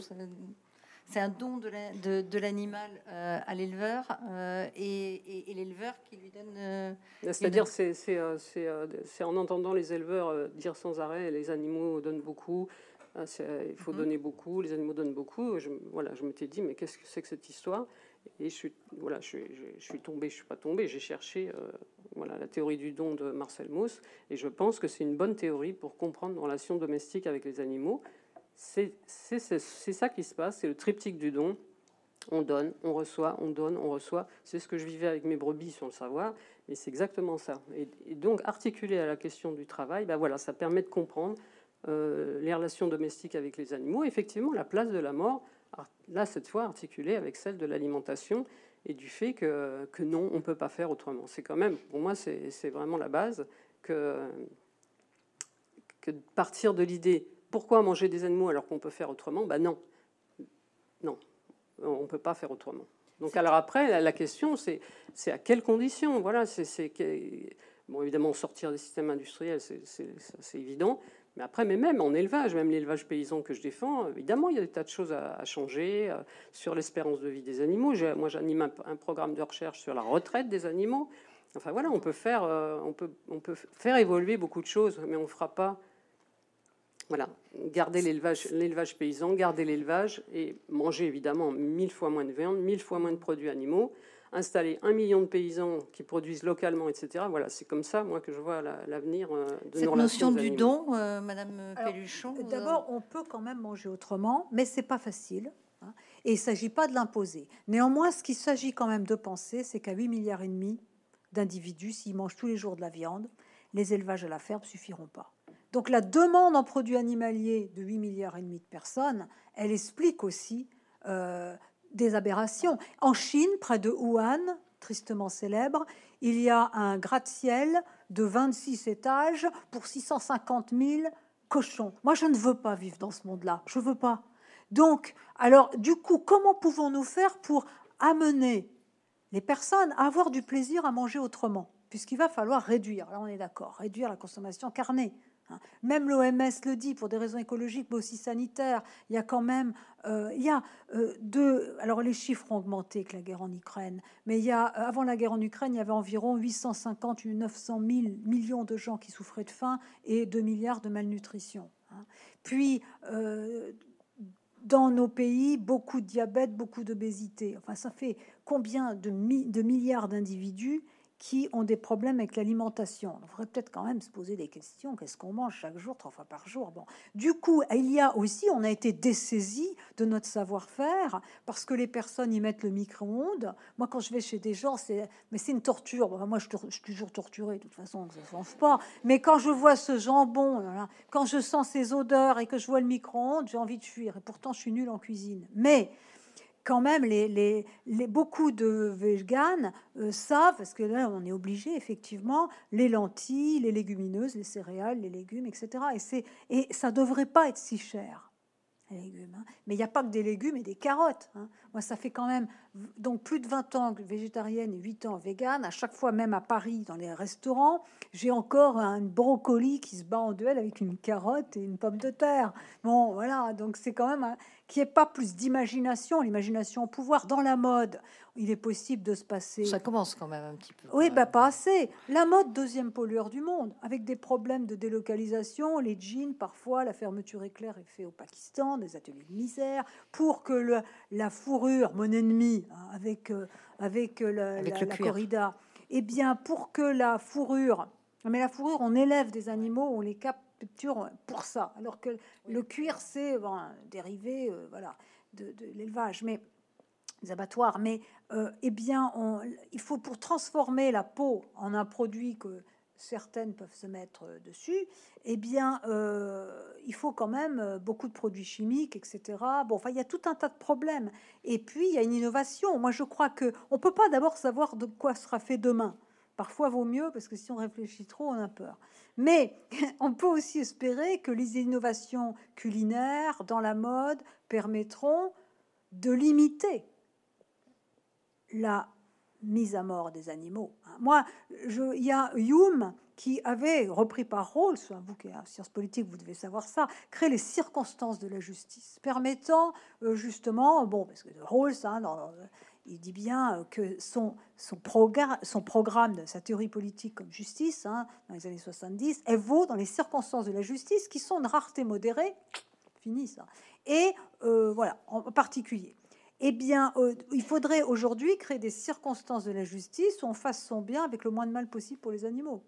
C'est un don de l'animal euh, à l'éleveur euh, et, l'éleveur qui lui donne. Euh, C'est-à-dire, c'est en entendant les éleveurs dire sans arrêt les animaux donnent beaucoup, il faut mhm. donner beaucoup, les animaux donnent beaucoup. Je, voilà, je m'étais dit, mais qu'est-ce que c'est que cette histoire? Et je suis, voilà, je, je, suis tombé, je suis pas tombé, j'ai cherché voilà, la théorie du don de Marcel Mauss, et je pense que c'est une bonne théorie pour comprendre une relation domestique avec les animaux c'est ça qui se passe, c'est le triptyque du don. On donne, on reçoit, on donne, on reçoit. C'est ce que je vivais avec mes brebis sans le savoir, mais c'est exactement ça. Et, donc, articuler à la question du travail, ben voilà, ça permet de comprendre euh, les relations domestiques avec les animaux. Effectivement, la place de la mort, là, cette fois, articulée avec celle de l'alimentation et du fait que, que non, on ne peut pas faire autrement. C'est quand même, pour moi, c'est vraiment la base que, que partir de l'idée pourquoi manger des animaux alors qu'on peut faire autrement? Ben non. Non, on ne peut pas faire autrement. Donc alors après, la, question, c'est à quelles conditions? Voilà, c'est bon, évidemment sortir des systèmes industriels, c'est évident. Mais après, même en élevage, même l'élevage paysan que je défends, évidemment, il y a des tas de choses à, changer euh, sur l'espérance de vie des animaux. Moi, j'anime un, programme de recherche sur la retraite des animaux. Enfin voilà, on peut faire, euh, on peut, faire évoluer beaucoup de choses, mais on ne fera pas voilà, garder l'élevage paysan, garder l'élevage et manger évidemment mille fois moins de viande, mille fois moins de produits animaux, installer un million de paysans qui produisent localement, etc. Voilà, c'est comme ça, moi, que je vois l'avenir euh, de Cette notion du don, euh, Madame Pelluchon. D'abord, on peut quand même manger autrement, mais c'est pas facile. Hein, et il ne s'agit pas de l'imposer. Néanmoins, ce qu'il s'agit quand même de penser, c'est qu'à 8 milliards et demi d'individus, s'ils mangent tous les jours de la viande, les élevages à la ferme suffiront pas. Donc la demande en produits animaliers de 8 milliards et demi de personnes, elle explique aussi euh, des aberrations. En Chine, près de Wuhan, tristement célèbre, il y a un gratte-ciel de 26 étages pour 650 000 cochons. Moi, je ne veux pas vivre dans ce monde-là. Je veux pas. Donc, alors, du coup, comment pouvons-nous faire pour amener les personnes à avoir du plaisir à manger autrement? Puisqu'il va falloir réduire, là on est d'accord, réduire la consommation carnée. Hein. Même l'OMS le dit pour des raisons écologiques, mais aussi sanitaires. Il y a quand même, euh, il y a euh, deux. Alors les chiffres ont augmenté avec la guerre en Ukraine, mais il y a euh, avant la guerre en Ukraine, il y avait environ 850 ou 900 000 millions de gens qui souffraient de faim et 2 milliards de malnutrition. Hein. Puis dans nos pays, beaucoup de diabète, beaucoup d'obésité. Enfin, ça fait combien de milliards d'individus qui ont des problèmes avec l'alimentation. On devrait peut-être quand même se poser des questions. Qu'est-ce qu'on mange chaque jour, trois fois par jour? Bon, du coup, il y a aussi, on a été dessaisi de notre savoir-faire parce que les personnes y mettent le micro-ondes. Moi, quand je vais chez des gens, c'est mais c'est une torture. moi, je, suis toujours torturée de toute façon, ça ne change pas. Mais quand je vois ce jambon, quand je sens ces odeurs et que je vois le micro-ondes, j'ai envie de fuir. Et pourtant, je suis nulle en cuisine. Mais quand même, les, les, beaucoup de véganes euh, savent, parce que là, on est obligé, effectivement, les lentilles, les légumineuses, les céréales, les légumes, etc. Et, et ça devrait pas être si cher. légumes. Hein. Mais il n'y a pas que des légumes et des carottes. Hein. Moi, ça fait quand même donc plus de 20 ans que végétarienne et 8 ans végane. À chaque fois, même à Paris, dans les restaurants, j'ai encore un brocoli qui se bat en duel avec une carotte et une pomme de terre. Bon, voilà. Donc c'est quand même qui qu'il n'y ait pas plus d'imagination, l'imagination au pouvoir. Dans la mode, il est possible de se passer. Ça commence quand même un petit peu. Oui, bah, pas assez. La mode, deuxième pollueur du monde, avec des problèmes de délocalisation. Les jeans, parfois, la fermeture éclair est faite au Pakistan, des ateliers de misère, pour que le, la fourrure, mon ennemi, hein, avec, euh, avec, euh, la, la, corrida, eh bien, pour que la fourrure. Mais la fourrure, on élève des animaux, on les pour ça. Alors que le cuir, c'est dérivé euh, voilà, de, de l'élevage. Mais les abattoirs, mais euh, eh bien, il faut pour transformer la peau en un produit que certaines peuvent se mettre euh, dessus, eh bien, euh, il faut quand même beaucoup de produits chimiques, etc. Bon, enfin, il y a tout un tas de problèmes. Et puis, il y a une innovation. Moi, je crois que on peut pas d'abord savoir de quoi sera fait demain. Parfois, vaut mieux parce que si on réfléchit trop, on a peur. Mais on peut aussi espérer que les innovations culinaires dans la mode permettront de limiter la mise à mort des animaux. Moi, il y a Hume qui avait repris par Rawls, vous qui êtes en sciences politiques, vous devez savoir ça, créé les circonstances de la justice, permettant euh, justement, bon, parce que Rawls, hein, il dit bien que son, son, programme, son programme, de sa théorie politique comme justice, hein, dans les années 70, elle vaut dans les circonstances de la justice, qui sont de rareté modérée, fini ça, et euh, voilà, en particulier eh bien, euh, il faudrait aujourd'hui créer des circonstances de la justice où on fasse son bien avec le moins de mal possible pour les animaux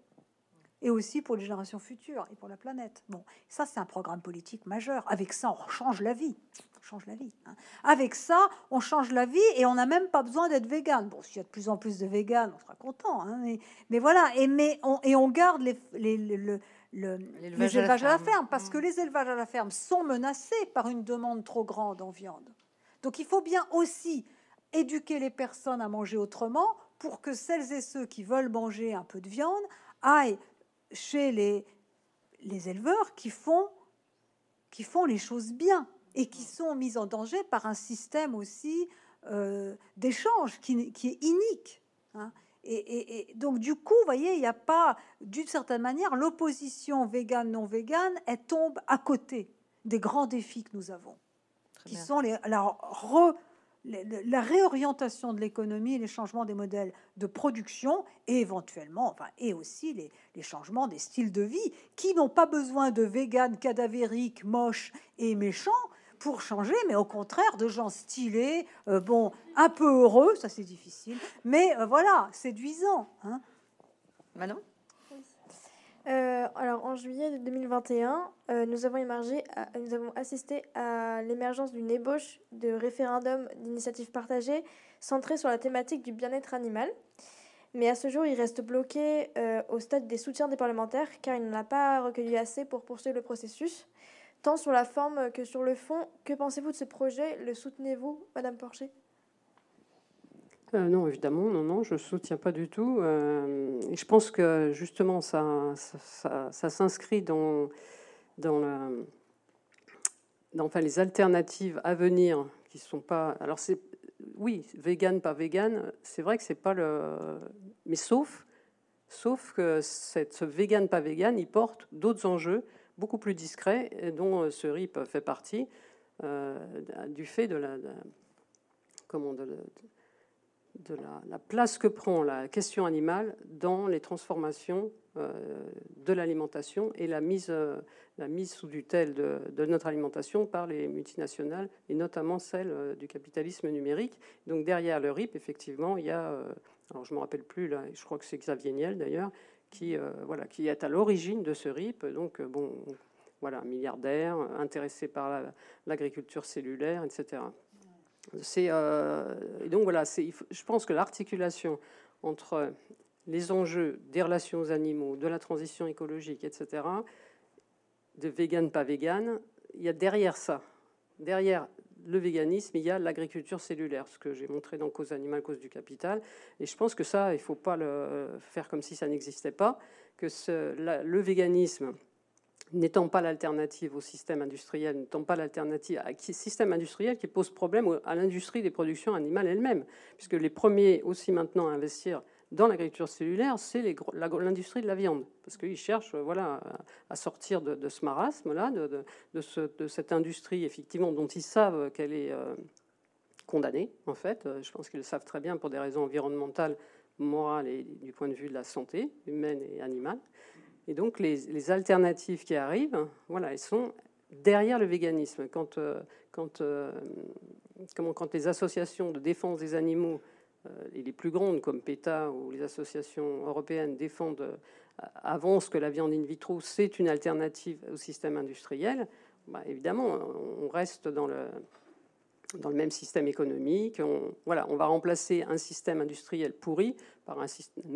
et aussi pour les générations futures et pour la planète. Bon, ça c'est un programme politique majeur. Avec ça, on change la vie. Change la vie. Hein. Avec ça, on change la vie et on n'a même pas besoin d'être vegan. Bon, s'il y a de plus en plus de véganes, on sera content. Hein, mais, voilà, et, mais on, et on garde les, les, le, les élevages à la ferme parce mmh. que les élevages à la ferme sont menacés par une demande trop grande en viande. Donc il faut bien aussi éduquer les personnes à manger autrement pour que celles et ceux qui veulent manger un peu de viande aillent chez les, les éleveurs qui font, qui font les choses bien et qui sont mis en danger par un système aussi euh, d'échange qui, qui, est inique. Hein. Et, donc du coup, vous voyez, il n'y a pas, d'une certaine manière, l'opposition végane-non végane, elle tombe à côté des grands défis que nous avons qui sont les, la, la, réorientation de l'économie, les changements des modèles de production et éventuellement, enfin, et aussi les, les changements des styles de vie qui n'ont pas besoin de véganes cadavériques, moches et méchants pour changer, mais au contraire de gens stylés, euh, bon, un peu heureux, ça c'est difficile, mais euh, voilà, séduisant. Hein. Manon? Euh, alors, en juillet 2021, euh, nous, avons émergé nous avons assisté à l'émergence d'une ébauche de référendum d'initiative partagée centré sur la thématique du bien-être animal. Mais à ce jour, il reste bloqué euh, au stade des soutiens des parlementaires car il n'en a pas recueilli assez pour poursuivre le processus, tant sur la forme que sur le fond. Que pensez-vous de ce projet? Le soutenez-vous, Madame Porcher? Euh, non, évidemment, non, non, je ne soutiens pas du tout. Euh, je pense que justement, ça, ça, s'inscrit dans, dans, les alternatives à venir qui sont pas. Alors, c'est oui, vegan, pas vegan, c'est vrai que c'est pas le. Mais sauf, sauf que ce vegan, pas vegan, il porte d'autres enjeux beaucoup plus discrets, dont euh, ce RIP fait partie, du fait de la. comment de, la, place que prend la question animale dans les transformations euh, de l'alimentation et la mise, euh, la mise sous tutelle de, de, notre alimentation par les multinationales et notamment celle euh, du capitalisme numérique. Donc derrière le RIP, effectivement, il y a, alors je ne me rappelle plus, là, je crois que c'est Xavier Niel d'ailleurs, qui, voilà, qui est à l'origine de ce RIP. Donc bon, voilà, milliardaire, intéressé par l'agriculture cellulaire, etc. C'est euh, donc voilà, je pense que l'articulation entre les enjeux des relations aux animaux, de la transition écologique, etc., de vegan, pas vegan, il y a derrière ça, derrière le véganisme, il y a l'agriculture cellulaire, ce que j'ai montré dans Cause animale, cause du capital. Et je pense que ça, il ne faut pas le faire comme si ça n'existait pas, que le véganisme n'étant pas l'alternative au système industriel, n'étant pas l'alternative à système industriel qui pose problème à l'industrie des productions animales elle-même, puisque les premiers aussi maintenant à investir dans l'agriculture cellulaire, c'est l'industrie de la viande, parce qu'ils cherchent voilà, à sortir de, ce marasme-là, de, cette industrie effectivement dont ils savent qu'elle est euh, condamnée, en fait. Euh, je pense qu'ils le savent très bien pour des raisons environnementales, morales et du point de vue de la santé humaine et animale. Et donc les, alternatives qui arrivent, voilà, elles sont derrière le véganisme. Quand, euh, quand, comment, quand les associations de défense des animaux euh, et les plus grandes comme PETA ou les associations européennes défendent, euh, avancent que la viande in vitro, c'est une alternative au système industriel, bah, évidemment, on reste dans le, dans le même système économique. On, voilà, on va remplacer un système industriel pourri par un,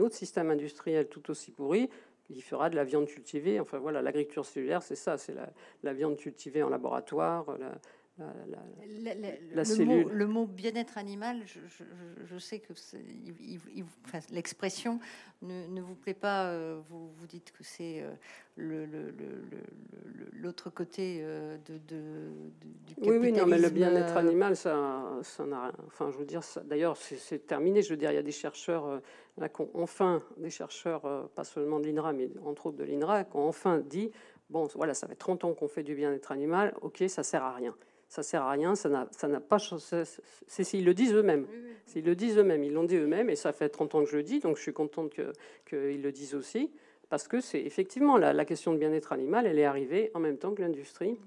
autre système industriel tout aussi pourri qui fera de la viande cultivée. Enfin voilà, l'agriculture cellulaire, c'est ça, c'est la, viande cultivée en laboratoire, la, le, Mot, bien-être animal, je, sais que l'expression ne, vous plaît pas. Euh, vous, vous dites que c'est euh, l'autre côté euh, de, du Oui, oui, non, mais le bien-être animal, ça, ça n'a Enfin, je veux dire, d'ailleurs, c'est terminé. Je veux dire, il y a des chercheurs, là, enfin, des chercheurs, pas seulement de l'INRA, mais entre autres de l'INRA, qui ont enfin dit bon, voilà, ça fait 30 ans qu'on fait du bien-être animal, ok, ça sert à rien ça sert à rien, ça n'a pas C'est s'ils le disent eux-mêmes. S'ils le disent eux-mêmes, ils l'ont dit eux-mêmes, et ça fait 30 ans que je le dis, donc je suis contente qu'ils que le disent aussi, parce que c'est effectivement la, question de bien-être animal, elle est arrivée en même temps que l'industrie,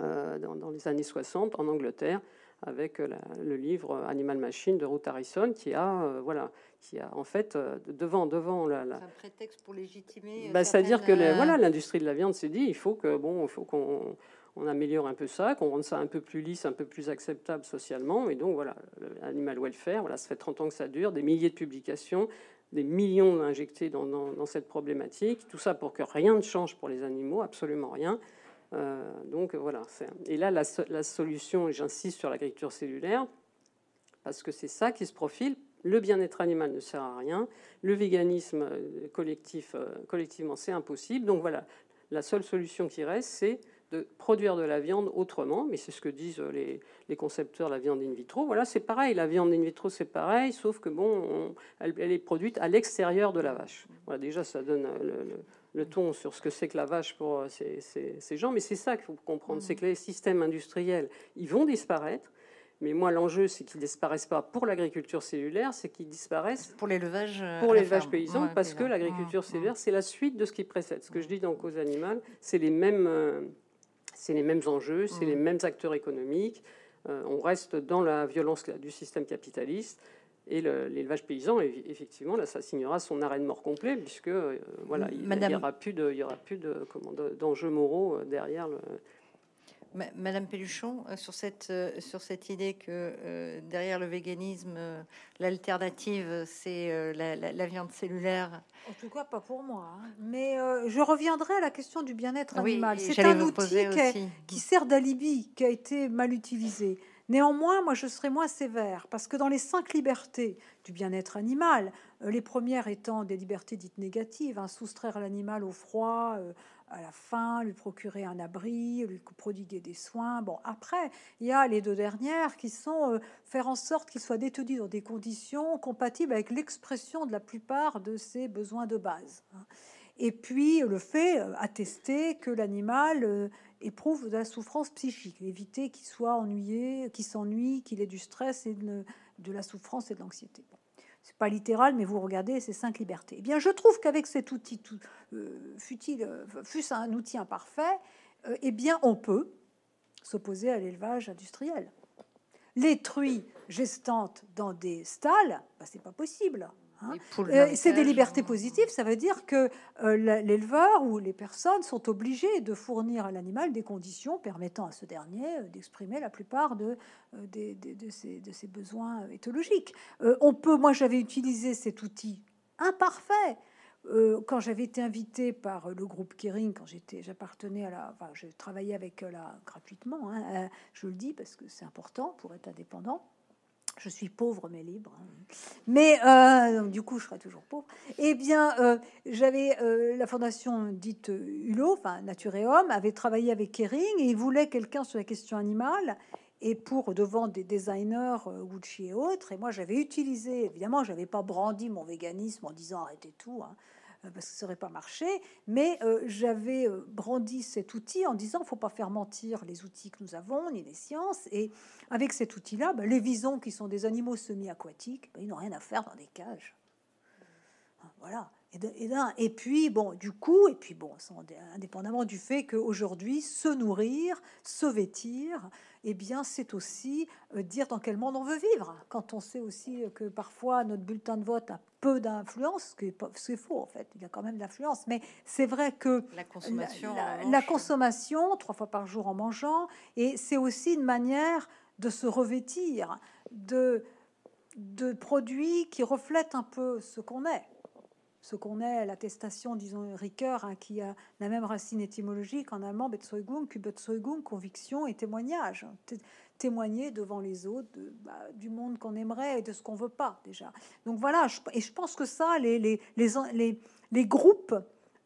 euh, dans, les années 60 en Angleterre, avec euh, le livre Animal Machine de Ruth Harrison, qui a, euh, voilà, qui a en fait devant, devant la. un prétexte pour légitimer. Bah, c'est-à-dire que voilà, l'industrie de la viande s'est dit, il faut que bon, il faut qu'on on améliore un peu ça, qu'on rende ça un peu plus lisse, un peu plus acceptable socialement. Et donc voilà, l'animal welfare, voilà, ça fait 30 ans que ça dure, des milliers de publications, des millions injectés dans, cette problématique, tout ça pour que rien ne change pour les animaux, absolument rien. Euh, donc voilà. Et là, la, solution, j'insiste sur l'agriculture cellulaire, parce que c'est ça qui se profile. Le bien-être animal ne sert à rien. Le véganisme euh, collectif, euh, collectivement, c'est impossible. Donc voilà, la seule solution qui reste, c'est de produire de la viande autrement, mais c'est ce que disent les, les, concepteurs de la viande in vitro. Voilà, c'est pareil, la viande in vitro, c'est pareil, sauf que bon, elle, est produite à l'extérieur de la vache. Voilà, déjà, ça donne le, ton sur ce que c'est que la vache pour euh, ces, ces, gens, mais c'est ça qu'il faut comprendre, c'est que les systèmes industriels, ils vont disparaître. Mais moi, l'enjeu, c'est qu'ils disparaissent pas pour l'agriculture cellulaire, c'est qu'ils disparaissent pour l'élevage, euh, pour l'élevage paysan, parce que l'agriculture cellulaire, c'est la suite de ce qui précède. Ce que je dis dans Cause animale, c'est les mêmes, euh, c'est les mêmes enjeux, c'est les mm. mêmes acteurs économiques. Euh, on reste dans la violence du système capitaliste. Et l'élevage paysan, effectivement, là, ça signera son arrêt de mort complet, puisque euh, voilà, il n'y aura plus de, il y aura plus de, d'enjeux moraux euh, derrière le, Madame Pelluchon, euh, sur cette, euh, sur cette idée que euh, derrière le véganisme, l'alternative, c'est la, viande cellulaire. En tout cas, pas pour moi. Hein. Mais je reviendrai à la question du bien-être animal. c'est un outil qui, sert d'alibi, qui a été mal utilisé. Néanmoins, moi, je serais moins sévère, parce que dans les cinq libertés du bien-être animal, les premières étant des libertés dites négatives, hein, soustraire l'animal au froid, à la fin, lui procurer un abri, lui prodiguer des soins. Bon, après, il y a les deux dernières qui sont euh, faire en sorte qu'il soit détenu dans des conditions compatibles avec l'expression de la plupart de ses besoins de base. Hein. Et puis le fait euh, attester que l'animal euh, éprouve de la souffrance psychique, éviter qu'il soit ennuyé, qu'il s'ennuie, qu'il ait du stress et de, de la souffrance et de l'anxiété c'est pas littéral, mais vous regardez ces cinq libertés. Eh bien, je trouve qu'avec cet outil, tout, euh, fut-il, euh, fût un outil imparfait, euh, eh bien, on peut s'opposer à l'élevage industriel. Les truies gestantes dans des stalles, bah, c'est pas possible. Hein. Euh, c'est des libertés positives, ça veut dire que euh, l'éleveur ou les personnes sont obligées de fournir à l'animal des conditions permettant à ce dernier euh, d'exprimer la plupart de, de, ses, de, ses, besoins éthologiques. on peut, moi j'avais utilisé cet outil imparfait. quand j'avais été invité par le groupe Kering, quand j'étais, j'appartenais à la, enfin, je travaillais avec la gratuitement, hein, je le dis parce que c'est important pour être indépendant. Je suis pauvre mais libre. Hein. Mais euh, du coup, je serai toujours pauvre. Eh bien, euh, j'avais euh, la fondation dite Hulot, enfin Nature et Homme, avait travaillé avec Kering et il voulait quelqu'un sur la question animale et pour devant des designers Gucci et autres. Et moi, j'avais utilisé, évidemment, j'avais pas brandi mon véganisme en disant arrêtez tout. Hein. Euh, parce que ça n'aurait pas marché, mais euh, j'avais euh, brandi cet outil en disant faut pas faire mentir les outils que nous avons, ni les sciences, et avec cet outil-là, ben, les visons qui sont des animaux semi-aquatiques, ben, ils n'ont rien à faire dans des cages. Hein, voilà. Et, puis, bon, du coup, et puis, bon, indépendamment du fait qu'aujourd'hui, se nourrir, se vêtir, eh bien, c'est aussi dire dans quel monde on veut vivre. Quand on sait aussi que parfois notre bulletin de vote a peu d'influence, ce qui est faux en fait, il y a quand même de l'influence, mais c'est vrai que la consommation, la, consommation, trois fois par jour en mangeant, et c'est aussi une manière de se revêtir de, de produits qui reflètent un peu ce qu'on est. Ce qu'on est, l'attestation, disons, Ricoeur, hein, qui a la même racine étymologique en allemand, Bezeugung, Bezeugung, conviction et témoignage témoigner devant les autres bah, du monde qu'on aimerait et de ce qu'on veut pas déjà. Donc voilà, et je pense que ça, les, les, les, les, groupes,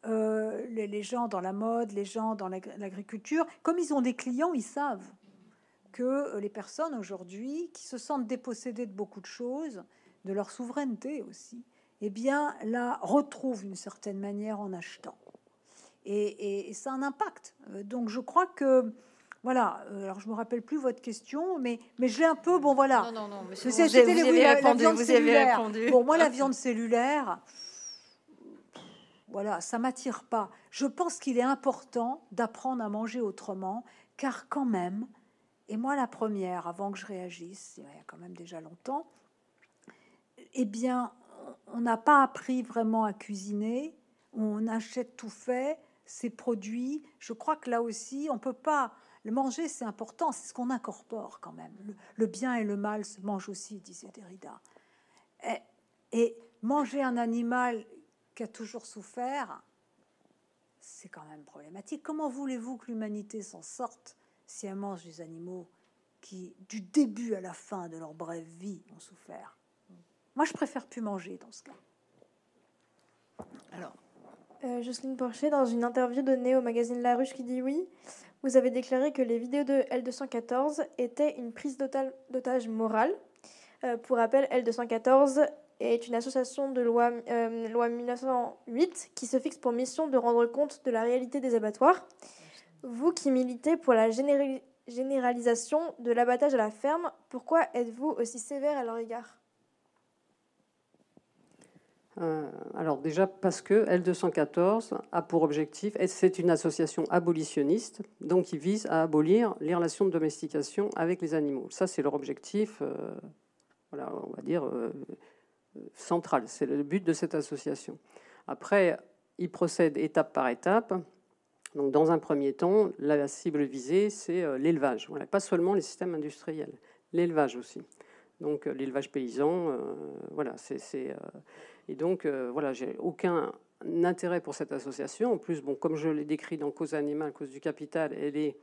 euh, les, gens dans la mode, les gens dans l'agriculture, comme ils ont des clients, ils savent que euh, les personnes aujourd'hui qui se sentent dépossédées de beaucoup de choses, de leur souveraineté aussi, eh bien là retrouvent une certaine manière en achetant. Et, et ça a un impact. Euh, donc je crois que voilà, euh, alors je me rappelle plus votre question, mais, mais je l'ai un peu, bon voilà. Non, non, non, monsieur, vous, avez, vous avez répondu, la, vous avez répondu. Bon, moi, la viande cellulaire, voilà, ça m'attire pas. Je pense qu'il est important d'apprendre à manger autrement, car quand même, et moi la première, avant que je réagisse, il y a quand même déjà longtemps, eh bien, on n'a pas appris vraiment à cuisiner, on achète tout fait, ces produits. Je crois que là aussi, on peut pas le manger, c'est important, c'est ce qu'on incorpore quand même. Le, bien et le mal se mangent aussi, disait Derrida. Et, manger un animal qui a toujours souffert, c'est quand même problématique. Comment voulez-vous que l'humanité s'en sorte si elle mange des animaux qui, du début à la fin de leur brève vie, ont souffert? Moi, je préfère plus manger dans ce cas. Alors, euh, Jocelyne Porcher, dans une interview donnée au magazine La Ruche qui dit oui, vous avez déclaré que les vidéos de L214 étaient une prise d'otage morale. Euh, pour rappel, L214 est une association de loi, euh, loi 1908 qui se fixe pour mission de rendre compte de la réalité des abattoirs. Vous qui militez pour la généralisation de l'abattage à la ferme, pourquoi êtes-vous aussi sévère à leur égard? Alors déjà parce que L214 a pour objectif, c'est une association abolitionniste, donc qui vise à abolir les relations de domestication avec les animaux. Ça, c'est leur objectif, euh, voilà, on va dire, euh, central. C'est le but de cette association. Après, ils procèdent étape par étape. Donc, dans un premier temps, la cible visée, c'est l'élevage. Voilà, pas seulement les systèmes industriels, l'élevage aussi. Donc, l'élevage paysan, voilà, c'est et donc, euh, voilà, j'ai aucun intérêt pour cette association. En plus, bon, comme je l'ai décrit dans Cause animale, Cause du capital, elle est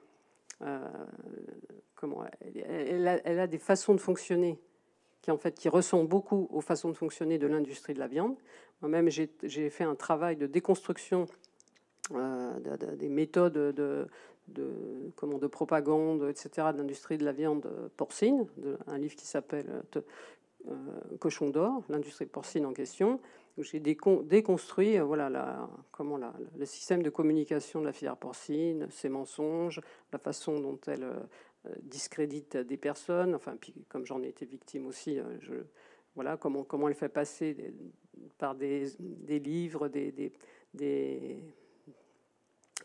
euh, comment elle, a, des façons de fonctionner qui en fait qui ressemblent beaucoup aux façons de fonctionner de l'industrie de la viande. Moi-même, j'ai fait un travail de déconstruction euh, des méthodes de, de, comment, de propagande, etc., de l'industrie de la viande porcine, de, un livre qui s'appelle euh, cochon d'or, l'industrie porcine en question. J'ai déconstruit euh, voilà, comment la, le système de communication de la filière porcine, ses mensonges, la façon dont elle euh, discrédite des personnes. Enfin, puis, comme j'en ai été victime aussi, voilà, comment, comment elle fait passer par des, livres, des,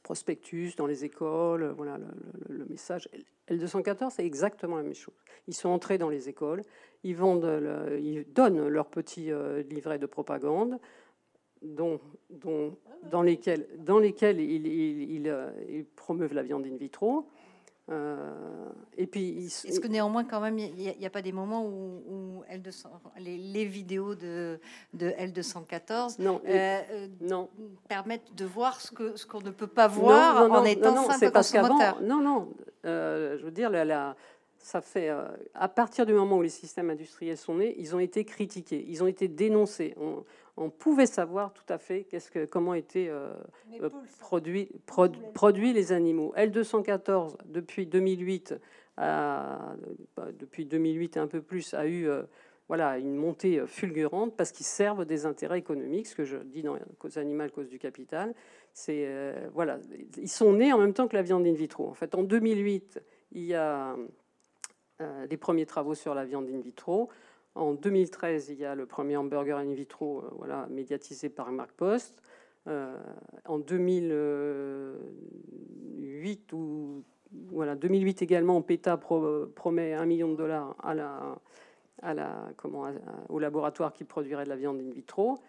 prospectus dans les écoles. Voilà le, message. L214, c'est exactement la même chose. Ils sont entrés dans les écoles, ils, vendent ils donnent leurs petits euh, livrets de propagande dont, dont, dans lesquels, dans lesquels ils, ils, euh, promeuvent la viande in vitro. Euh, et puis, est-ce que néanmoins, quand même, il n'y a, pas des moments où, L200, les, vidéos de, de L214 non, non. permettent de voir ce que ce qu'on ne peut pas voir en étant simple consommateur Non, non. je veux dire, la, la ça fait, à partir du moment où les systèmes industriels sont nés, ils ont été critiqués, ils ont été dénoncés. On, pouvait savoir tout à fait que, comment étaient produits, produits les animaux. L214, depuis 2008, bah, depuis 2008 et un peu plus, a eu voilà, une montée euh, fulgurante parce qu'ils servent des intérêts économiques, ce que je dis dans Cause animale, cause du capital. C'est, euh, voilà, ils sont nés en même temps que la viande in vitro. En fait, en 2008, il y a euh, les premiers travaux sur la viande in vitro. En 2013, il y a le premier hamburger in vitro voilà, médiatisé par Marc Post. en 2008, ou, voilà, 2008 également, PETA promet un million de dollars au laboratoire qui produirait de la viande in vitro.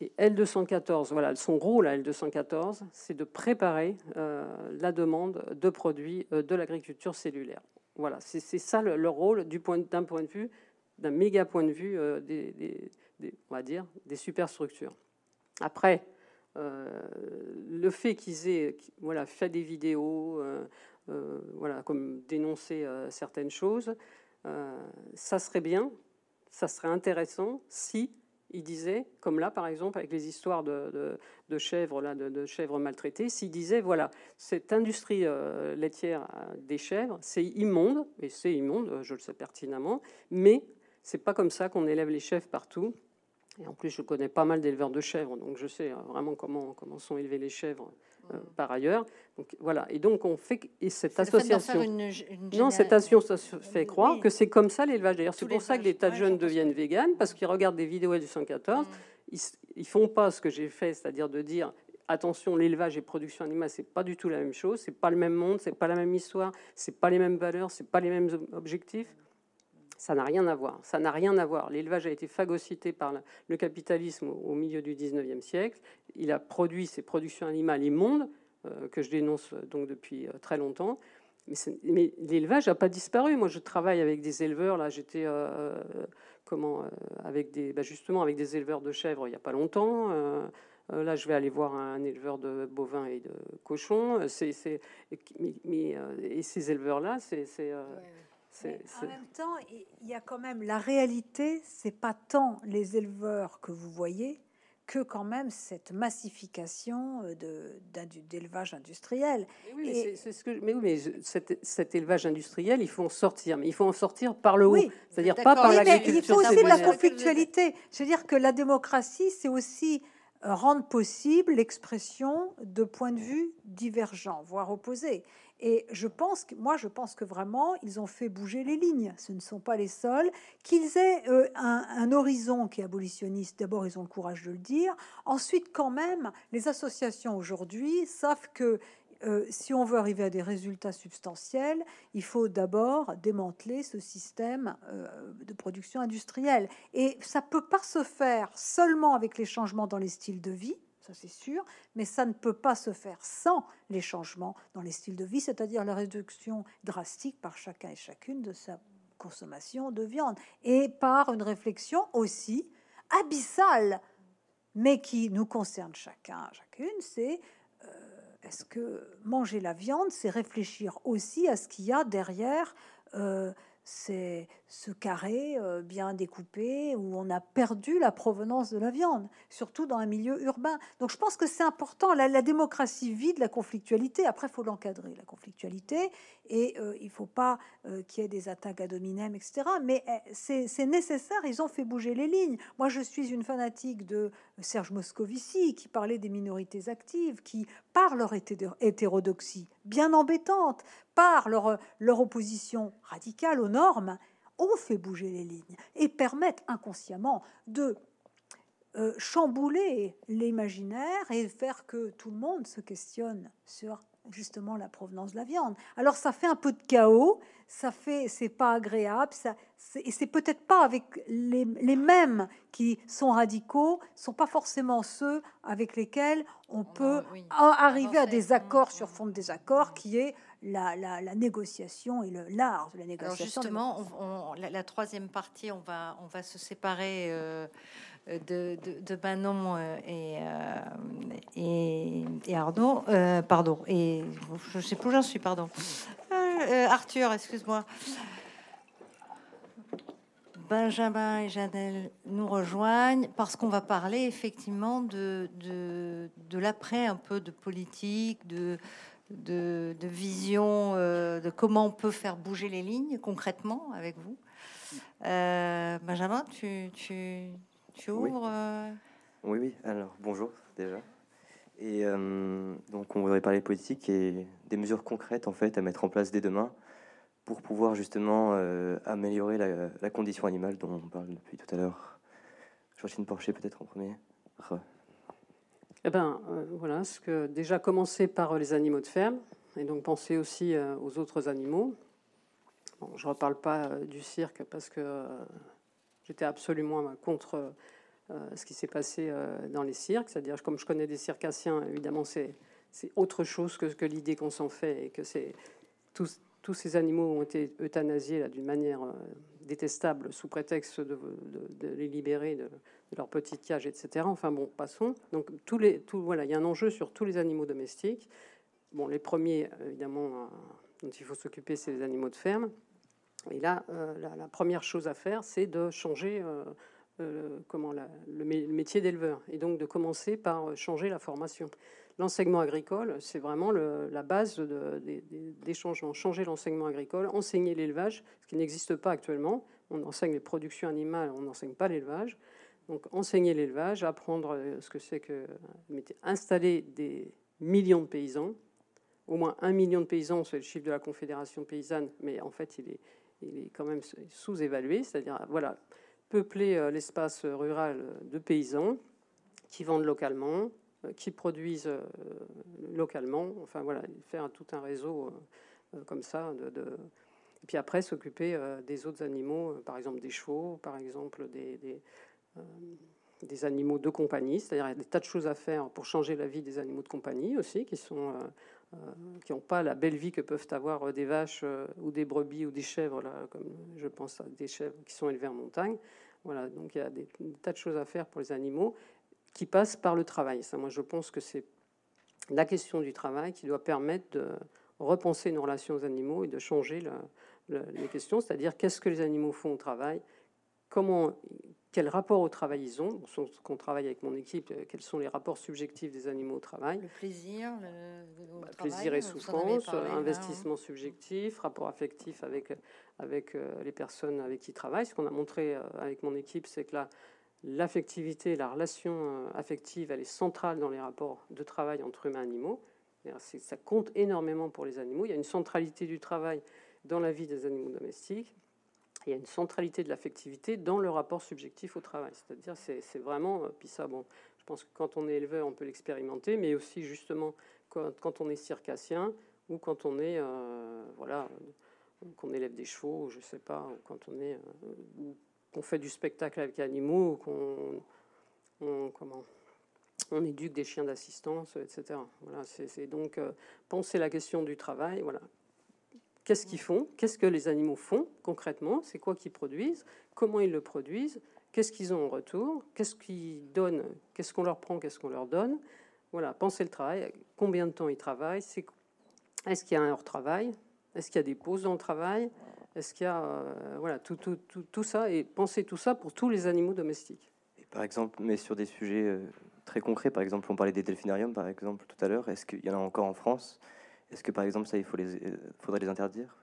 Et L214, voilà, son rôle à L214, c'est de préparer euh, la demande de produits euh, de l'agriculture cellulaire. Voilà, c'est ça le, rôle d'un point de vue, d'un méga point de vue euh, des, on va dire, des superstructures. Après, le fait qu'ils aient voilà, fait des vidéos, voilà, comme dénoncer certaines choses, euh, ça serait bien, ça serait intéressant si il disait, comme là par exemple avec les histoires de, chèvres, là, de, chèvres maltraitées, s'il disait voilà, cette industrie euh, laitière euh, des chèvres, c'est immonde, et c'est immonde, je le sais pertinemment, mais c'est pas comme ça qu'on élève les chèvres partout. Et en plus, je connais pas mal d'éleveurs de chèvres, donc je sais vraiment comment, comment sont élevées les chèvres euh, par ailleurs. Donc, voilà. Et donc, on fait. Et cette association. non, cette association fait croire que c'est comme ça l'élevage. D'ailleurs, c'est pour ça que des tas de jeunes deviennent véganes, parce qu'ils regardent des vidéos du 114. Mm. Ils, ils font pas ce que j'ai fait, c'est-à-dire de dire attention, l'élevage et production animale, c'est pas du tout la même chose, c'est pas le même monde, c'est pas la même histoire, c'est pas les mêmes valeurs, c'est pas les mêmes objectifs. Ça n'a rien à voir. Ça n'a rien à voir. L'élevage a été phagocyté par le capitalisme au milieu du 19e siècle. Il a produit ses productions animales immondes, euh, que je dénonce euh, donc depuis euh, très longtemps. Mais, l'élevage n'a pas disparu. Moi, je travaille avec des éleveurs. Là, j'étais comment avec des bah, justement avec des éleveurs de chèvres il n'y a pas longtemps. là, je vais aller voir un éleveur de bovins et de cochons. Et ces éleveurs-là, c'est, en même temps, il y a quand même la réalité, c'est pas tant les éleveurs que vous voyez que quand même cette massification euh, d'élevage industriel. Mais oui, mais, ce que, mais, oui, mais cet, élevage industriel, il faut en sortir, mais il faut en sortir par le haut, c'est-à-dire pas par l'agriculture. Il faut aussi de la conflictualité. C'est-à-dire que la démocratie, c'est aussi rendre possible l'expression de points de vue divergents, voire opposés. Et je pense que, moi, je pense que vraiment, ils ont fait bouger les lignes. Ce ne sont pas les seuls. Qu'ils aient euh, un, horizon qui est abolitionniste, d'abord, ils ont le courage de le dire. Ensuite, quand même, les associations aujourd'hui savent que euh, si on veut arriver à des résultats substantiels, il faut d'abord démanteler ce système euh, de production industrielle. Et ça ne peut pas se faire seulement avec les changements dans les styles de vie ça c'est sûr, mais ça ne peut pas se faire sans les changements dans les styles de vie, c'est-à-dire la réduction drastique par chacun et chacune de sa consommation de viande, et par une réflexion aussi abyssale, mais qui nous concerne chacun, chacune, c'est est-ce que manger la viande, c'est réfléchir aussi à ce qu'il y a derrière euh, c'est ce carré euh, bien découpé où on a perdu la provenance de la viande, surtout dans un milieu urbain. Donc je pense que c'est important. La, démocratie vit de la conflictualité. Après, il faut l'encadrer, la conflictualité, et euh, il ne faut pas euh, qu'il y ait des attaques à dominem, etc. Mais eh, c'est nécessaire. Ils ont fait bouger les lignes. Moi, je suis une fanatique de Serge Moscovici qui parlait des minorités actives, qui, par leur hétérodoxie bien embêtante, par leur, leur opposition radicale aux normes, ont fait bouger les lignes et permettent inconsciemment de euh, chambouler l'imaginaire et faire que tout le monde se questionne sur justement la provenance de la viande. Alors ça fait un peu de chaos, ça fait c'est pas agréable, ça et c'est peut-être pas avec les, les, mêmes qui sont radicaux, sont pas forcément ceux avec lesquels on, peut arriver à des accords sur fond de désaccords, qui est la, la, la négociation et l'art de la négociation. Alors justement, la, troisième partie, on va on va se séparer. Euh, de, de, Manon euh, euh, et, Arnaud, pardon, et je sais plus où j'en suis, pardon. Arthur, excuse-moi. Benjamin et Janelle nous rejoignent parce qu'on va parler effectivement de, de, de l'après, un peu de politique, de, de, vision, euh, de comment on peut faire bouger les lignes concrètement avec vous. Euh, Benjamin, tu, tu, tu ouvres euh oui. oui, alors bonjour déjà. Et donc on voudrait parler politique et des mesures concrètes en fait à mettre en place dès demain pour pouvoir justement euh, améliorer la, condition animale dont on parle depuis tout à l'heure. Georgine Porcher peut-être en premier. Eh ben euh, voilà, ce que déjà commencer par les animaux de ferme et donc penser aussi euh, aux autres animaux. je ne reparle pas du cirque parce que j'étais absolument contre ce qui s'est passé dans les cirques. C'est-à-dire, comme je connais des circassiens, évidemment, c'est autre chose que, l'idée qu'on s'en fait et que tous ces animaux ont été euthanasiés d'une manière euh, détestable sous prétexte de, les libérer de, leur petite cage, etc. Enfin bon, passons. Donc il y a un enjeu sur tous les animaux domestiques. Bon, les premiers, évidemment, euh, dont il faut s'occuper, c'est les animaux de ferme. Et là, euh, la, première chose à faire, c'est de changer comment le métier d'éleveur, et donc de commencer par changer la formation l'enseignement agricole, c'est vraiment la base des changements. Changer l'enseignement agricole, enseigner l'élevage, ce qui n'existe pas actuellement. On enseigne les productions animales, on n'enseigne pas l'élevage. Donc enseigner l'élevage, apprendre euh, ce que c'est que installer des millions de paysans, au moins un million de paysans, c'est le chiffre de la Confédération paysanne, mais en fait il est, il est quand même sous-évalué, c'est-à-dire voilà, peupler euh, l'espace rural de paysans qui vendent localement, euh, qui produisent euh, localement. Enfin voilà, faire tout un réseau comme ça. Et puis après, s'occuper des autres animaux, par exemple des chevaux, par exemple des, des, animaux de compagnie. C'est-à-dire des tas de choses à faire pour changer la vie des animaux de compagnie aussi, qui sont qui n'ont pas la belle vie que peuvent avoir des vaches ou des brebis ou des chèvres, là, comme je pense à des chèvres qui sont élevées en montagne. Voilà, donc il y a des, tas de choses à faire pour les animaux qui passe par le travail. Ça, moi, je pense que c'est la question du travail qui doit permettre de repenser nos relations aux animaux et de changer les questions, c'est-à-dire qu'est-ce que les animaux font au travail, comment, quel rapport au travail ils ont. Qu'on travaille avec mon équipe, euh, quels sont les rapports subjectifs des animaux au travail. Le plaisir, le, bah, plaisir et souffrance, investissement subjectif, rapport affectif avec avec euh, les personnes avec qui ils travaillent. Ce qu'on a montré euh, avec mon équipe, c'est que là, l'affectivité, la relation euh, affective, elle est centrale dans les rapports de travail entre humains et animaux. Ça compte énormément pour les animaux. Il y a une centralité du travail dans la vie des animaux domestiques. Il y a une centralité de l'affectivité dans le rapport subjectif au travail. C'est-à-dire, c'est vraiment, euh, puis ça, bon, je pense que quand on est éleveur, on peut l'expérimenter, mais aussi justement quand, on est circassien ou quand on est, euh, voilà, qu'on élève des chevaux, je sais pas, ou quand on est, qu'on fait du spectacle avec animaux, qu'on on, comment, on éduque des chiens d'assistance, etc. Voilà, c'est donc euh, penser la question du travail. Voilà, qu'est-ce qu'ils font? Qu'est-ce que les animaux font concrètement? C'est quoi qu'ils produisent? Comment ils le produisent? Qu'est-ce qu'ils ont en retour? Qu'est-ce qu'ils donnent? Qu'est-ce qu'on leur prend? Qu'est-ce qu'on leur donne? Voilà, penser le travail. Combien de temps ils travaillent? Est-ce qu'il y a un hors-travail? Est-ce qu'il y a des pauses dans le travail? Est-ce qu'il y a euh, voilà, tout, tout, tout, tout, ça? Et penser tout ça pour tous les animaux domestiques. Par exemple, mais sur des sujets euh, très concrets, par exemple, on parlait des delphinariums, par exemple, tout à l'heure. Est-ce qu'il y en a encore en France? Est-ce que, par exemple, ça, il faut les, euh, faudrait les interdire?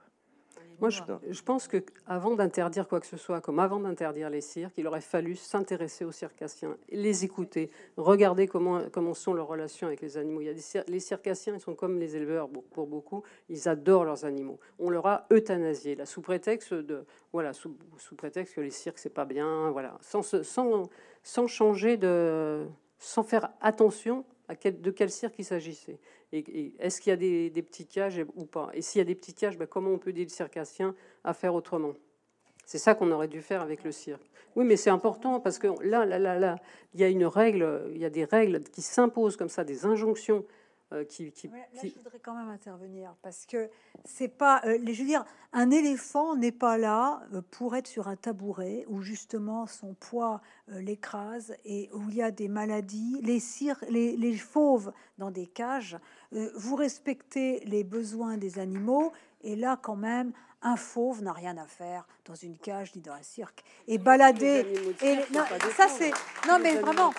Moi, je, pense que avant d'interdire quoi que ce soit, comme avant d'interdire les cirques, il aurait fallu s'intéresser aux circassiens, les écouter, regarder comment, comment sont leurs relations avec les animaux. Il y a des, les circassiens, ils sont comme les éleveurs pour beaucoup, ils adorent leurs animaux. On leur a euthanasié, là, sous prétexte de, voilà, sous, sous prétexte que les cirques c'est pas bien, voilà, sans, sans, sans changer de, sans faire attention à quel, de quel cirque il s'agissait. Et, est-ce qu'il y a des, petits cages ou pas? Et s'il y a des petits cages, ben, comment on peut aider le circassien à faire autrement? C'est ça qu'on aurait dû faire avec le cirque. Oui, mais c'est important parce que là, là, là, là, il y a une règle, il y a des règles qui s'imposent comme ça, des injonctions qui, qui, là, qui- je voudrais quand même intervenir parce que c'est pas, euh, les- je veux dire, un éléphant n'est pas là euh, pour être sur un tabouret où justement son poids euh, l'écrase et où il y a des maladies. Les cires, les, les fauves dans des cages, euh, vous respectez les besoins des animaux et là quand même. Un fauve n'a rien à faire dans une cage ni dans un cirque. Et balader. Et non, ça c'est. Tous Non mais vraiment.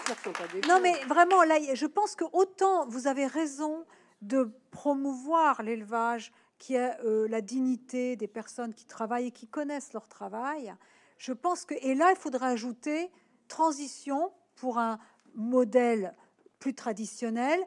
Non, mais vraiment, là, je pense que autant vous avez raison de promouvoir l'élevage, qui est euh, la dignité des personnes qui travaillent et qui connaissent leur travail. Je pense que, et là, il faudrait ajouter transition pour un modèle plus traditionnel,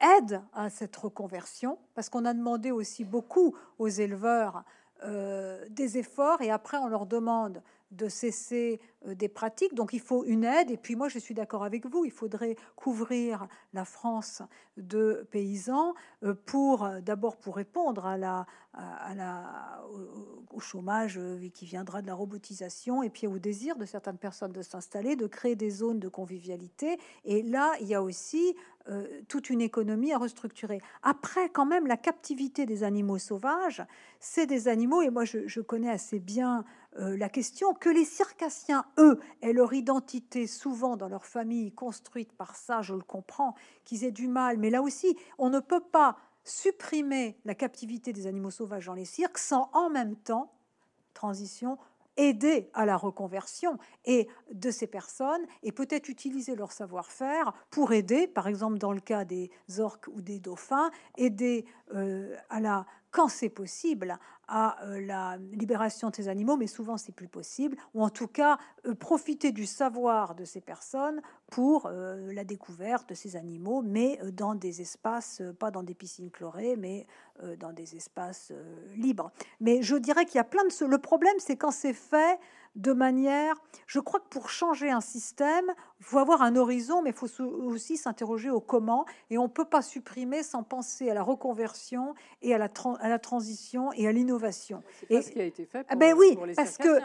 aide à cette reconversion, parce qu'on a demandé aussi beaucoup aux éleveurs euh, des efforts et après on leur demande de cesser euh, des pratiques. Donc il faut une aide. Et puis moi je suis d'accord avec vous, il faudrait couvrir la France de paysans euh, pour euh, d'abord pour répondre à la, à, la, au, chômage qui viendra de la robotisation et puis au désir de certaines personnes de s'installer, de créer des zones de convivialité. Et là il y a aussi toute une économie à restructurer. Après, quand même, la captivité des animaux sauvages, c'est des animaux, et moi je connais assez bien euh, la question, que les circassiens, eux, aient leur identité souvent dans leur famille construite par ça, je le comprends, qu'ils aient du mal, mais là aussi, on ne peut pas supprimer la captivité des animaux sauvages dans les cirques sans en même temps, transition, aider à la reconversion et de ces personnes et peut-être utiliser leur savoir-faire pour aider, par exemple dans le cas des orques ou des dauphins, aider euh, à la quand c'est possible à euh, la libération de ces animaux, mais souvent c'est plus possible, ou en tout cas euh, profiter du savoir de ces personnes pour euh, la découverte de ces animaux, mais dans des espaces, pas dans des piscines chlorées, mais dans des espaces libres. Mais je dirais qu'il y a plein de... Le problème, c'est quand c'est fait de manière... Je crois que pour changer un système, il faut avoir un horizon, mais il faut aussi s'interroger au comment, et on ne peut pas supprimer sans penser à la reconversion et à la, tran- à la transition et à l'innovation. C'est pas ce qui a été fait. Ah Pour, ben oui, pour les parce que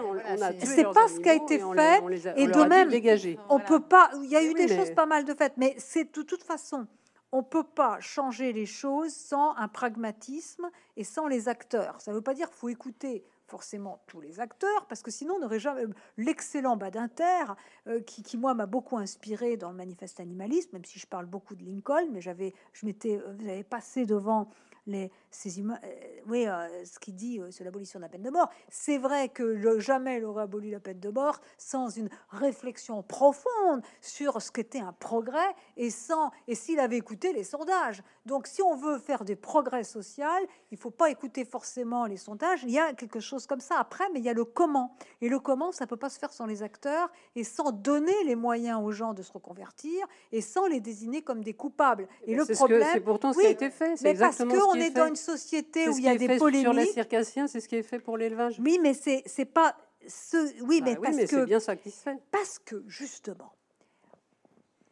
c'est- pas ce qui a été fait, les- on les a- et de même, dégager. On Voilà. peut pas. Il y a eu oui, des mais- choses pas mal de faites, mais c'est de toute façon, on peut pas changer les choses sans un pragmatisme et sans les acteurs. Ça ne veut pas dire qu'il faut écouter forcément tous les acteurs, parce que sinon on n'aurait jamais l'excellent Badinter, euh, qui, moi m'a beaucoup inspiré dans le manifeste animaliste, même si je parle beaucoup de Lincoln, mais j'avais, je m'étais, euh, passé devant les, ces humains, euh, oui, euh, ce qu'il dit euh, sur l'abolition de la peine de mort. C'est vrai que le- jamais il aurait aboli la peine de mort sans une réflexion profonde sur ce qu'était un progrès et sans et s'il avait écouté les sondages. Donc, si on veut faire des progrès sociaux, il faut pas écouter forcément les sondages. Il y a quelque chose comme ça après, mais il y a le comment. Et le comment, ça peut pas se faire sans les acteurs et sans donner les moyens aux gens de se reconvertir et sans les désigner comme des coupables. Et Ben, le c'est ce problème, c'est pourtant ce oui, qui a été fait. C'est parce exactement ce qu'on qui est est dans une société où il y a qui est des fait Sur les circassiens, c'est ce qui est fait pour l'élevage. Oui, mais c'est pas ce. Oui, Bah mais parce mais que c'est bien ça qui se fait. parce que justement,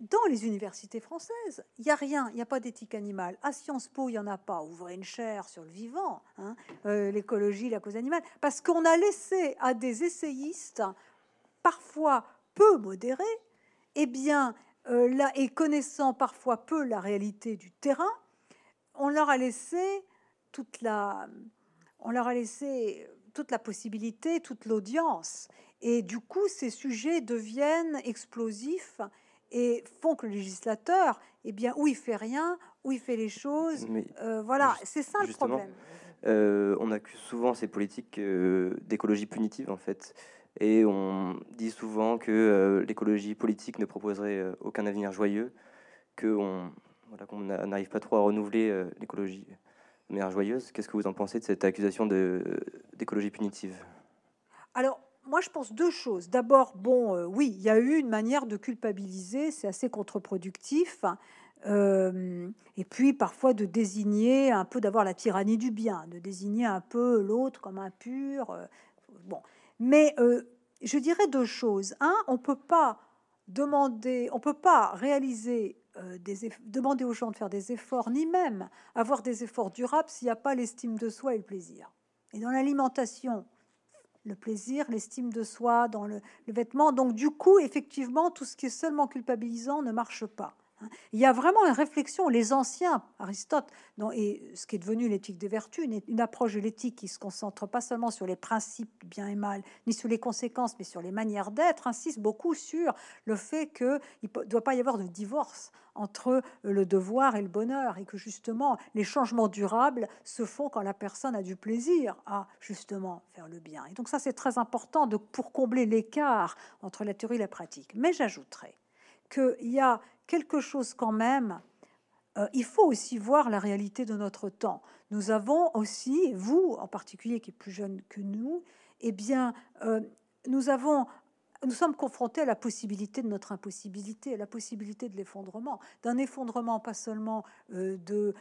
dans les universités françaises, il n'y a rien, il n'y a pas d'éthique animale. À Sciences Po, il n'y en a pas. Ouvrez une chaire sur le vivant, hein, euh, l'écologie, la cause animale, parce qu'on a laissé à des essayistes, parfois peu modérés, eh bien, euh, là, et connaissant parfois peu la réalité du terrain, on leur a laissé toute la, on leur a laissé toute la possibilité, toute l'audience. Et du coup, ces sujets deviennent explosifs et font que le législateur, eh bien, où il fait rien, où il fait les choses, euh, voilà, c'est ça le problème. euh, on accuse souvent ces politiques euh, d'écologie punitive en fait. Et on dit souvent que l'écologie politique ne proposerait aucun avenir joyeux, qu'on voilà, qu'on n'a- n'arrive pas trop à renouveler euh, l'écologie de joyeuse. Qu'est-ce que vous en pensez de cette accusation d'écologie punitive? Alors, moi, je pense deux choses. D'abord, bon, euh, oui, il y a eu une manière de culpabiliser, c'est assez contre-productif. Euh, et puis, parfois, de désigner un peu, d'avoir la tyrannie du bien, de désigner un peu l'autre comme impur. bon, mais je dirais deux choses. Un, on peut pas demander, on peut pas réaliser euh, demander aux gens de faire des efforts, ni même avoir des efforts durables s'il n'y a pas l'estime de soi et le plaisir. Et dans l'alimentation, le plaisir, l'estime de soi, dans le, le vêtement. Donc, du coup, effectivement, tout ce qui est seulement culpabilisant ne marche pas. Hein. Il y a vraiment une réflexion, les anciens, Aristote, et ce qui est devenu l'éthique des vertus, une, approche de l'éthique qui se concentre pas seulement sur les principes bien et mal, ni sur les conséquences, mais sur les manières d'être, insiste beaucoup sur le fait qu'il ne doit pas y avoir de divorce entre le devoir et le bonheur, et que justement les changements durables se font quand la personne a du plaisir à justement faire le bien. Et donc ça c'est très important pour combler l'écart entre la théorie et la pratique. Mais j'ajouterais qu'il y a quelque chose quand même. Euh, il faut aussi voir la réalité de notre temps. Nous avons aussi, vous en particulier qui est plus jeune que nous, eh bien, euh, nous avons nous sommes confrontés à la possibilité de notre impossibilité, à la possibilité de l'effondrement, d'un effondrement pas seulement euh, de,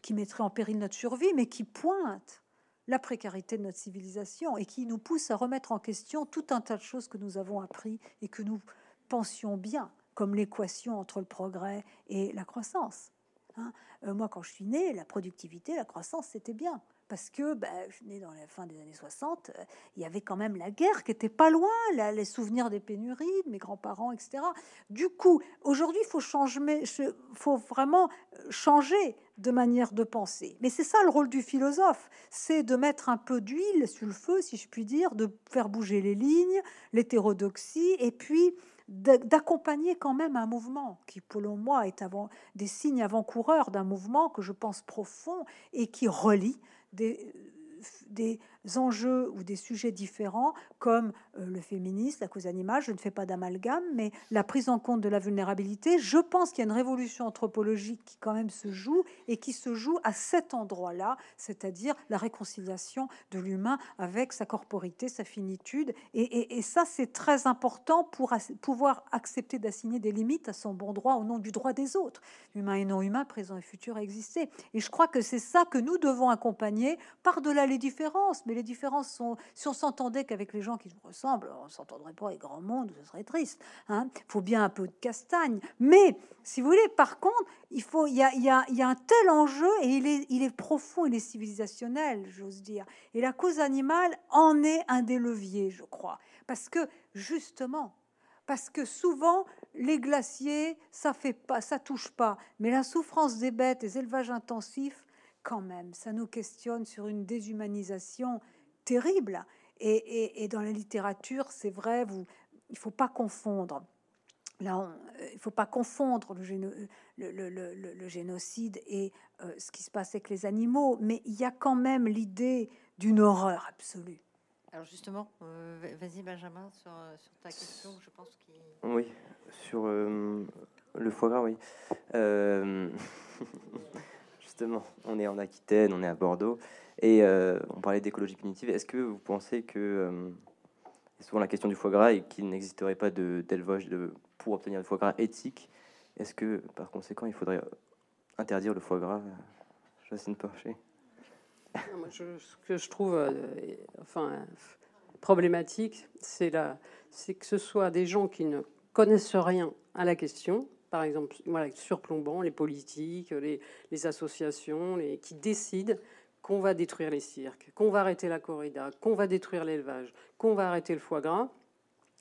qui mettrait en péril notre survie, mais qui pointe la précarité de notre civilisation et qui nous pousse à remettre en question tout un tas de choses que nous avons appris et que nous pensions bien comme l'équation entre le progrès et la croissance. Hein. Euh, moi, quand je suis née, la productivité, la croissance, c'était bien. Parce que ben, je suis née dans la fin des années 60, euh, il y avait quand même la guerre qui était pas loin, les souvenirs des pénuries, de mes grands-parents, etc. Du coup, aujourd'hui, il faut, faut vraiment euh, changer de manière de penser. Mais c'est ça le rôle du philosophe, c'est de mettre un peu d'huile sur le feu, si je puis dire, de faire bouger les lignes, l'hétérodoxie, et puis d'accompagner quand même un mouvement qui, pour moi, est avant, des signes avant-coureurs d'un mouvement que je pense profond et qui relie des, des enjeux ou des sujets différents comme euh, le féminisme, la cause animale, je ne fais pas d'amalgame, mais la prise en compte de la vulnérabilité, je pense qu'il y a une révolution anthropologique qui quand même se joue et qui se joue à cet endroit-là, c'est-à-dire la réconciliation de l'humain avec sa corporité, sa finitude. Et, ça, c'est très important pour pouvoir accepter d'assigner des limites à son bon droit au nom du droit des autres, humain et non humain, présent et futur à exister. Et je crois que c'est ça que nous devons accompagner par-delà les différences. Mais les différences sont, si on s'entendait qu'avec les gens qui nous ressemblent, on s'entendrait pas avec grand monde, ce serait triste. Il hein. faut bien un peu de castagne. Mais, si vous voulez, par contre, il, faut, il, y a, un tel enjeu et il est, il est profond, il est civilisationnel, j'ose dire. Et la cause animale en est un des leviers, je crois. Parce que, justement, parce que souvent les glaciers ça fait pas ça touche pas mais la souffrance des bêtes les élevages intensifs quand même, ça nous questionne sur une déshumanisation terrible. Et, dans la littérature, c'est vrai, vous, il faut pas confondre. Là, il faut pas confondre le, le, génocide et euh, ce qui se passe avec les animaux, mais il y a quand même l'idée d'une horreur absolue. Alors justement, euh, vas-y Benjamin sur, sur, ta question, je pense qu'il... Oui, sur euh, le foie gras, oui. justement, on est en Aquitaine, on est à Bordeaux, et euh, on parlait d'écologie punitive. Est-ce que vous pensez que, euh, souvent la question du foie gras, et qu'il n'existerait pas d'élevage de, pour obtenir du foie gras éthique, est-ce que par conséquent il faudrait interdire le foie gras Jacine Porcher Moi, ce que je trouve euh, enfin, problématique, c'est que ce soit des gens qui ne connaissent rien à la question, par exemple, voilà, surplombant les politiques, les, associations, les, qui décident qu'on va détruire les cirques, qu'on va arrêter la corrida, qu'on va détruire l'élevage, qu'on va arrêter le foie gras.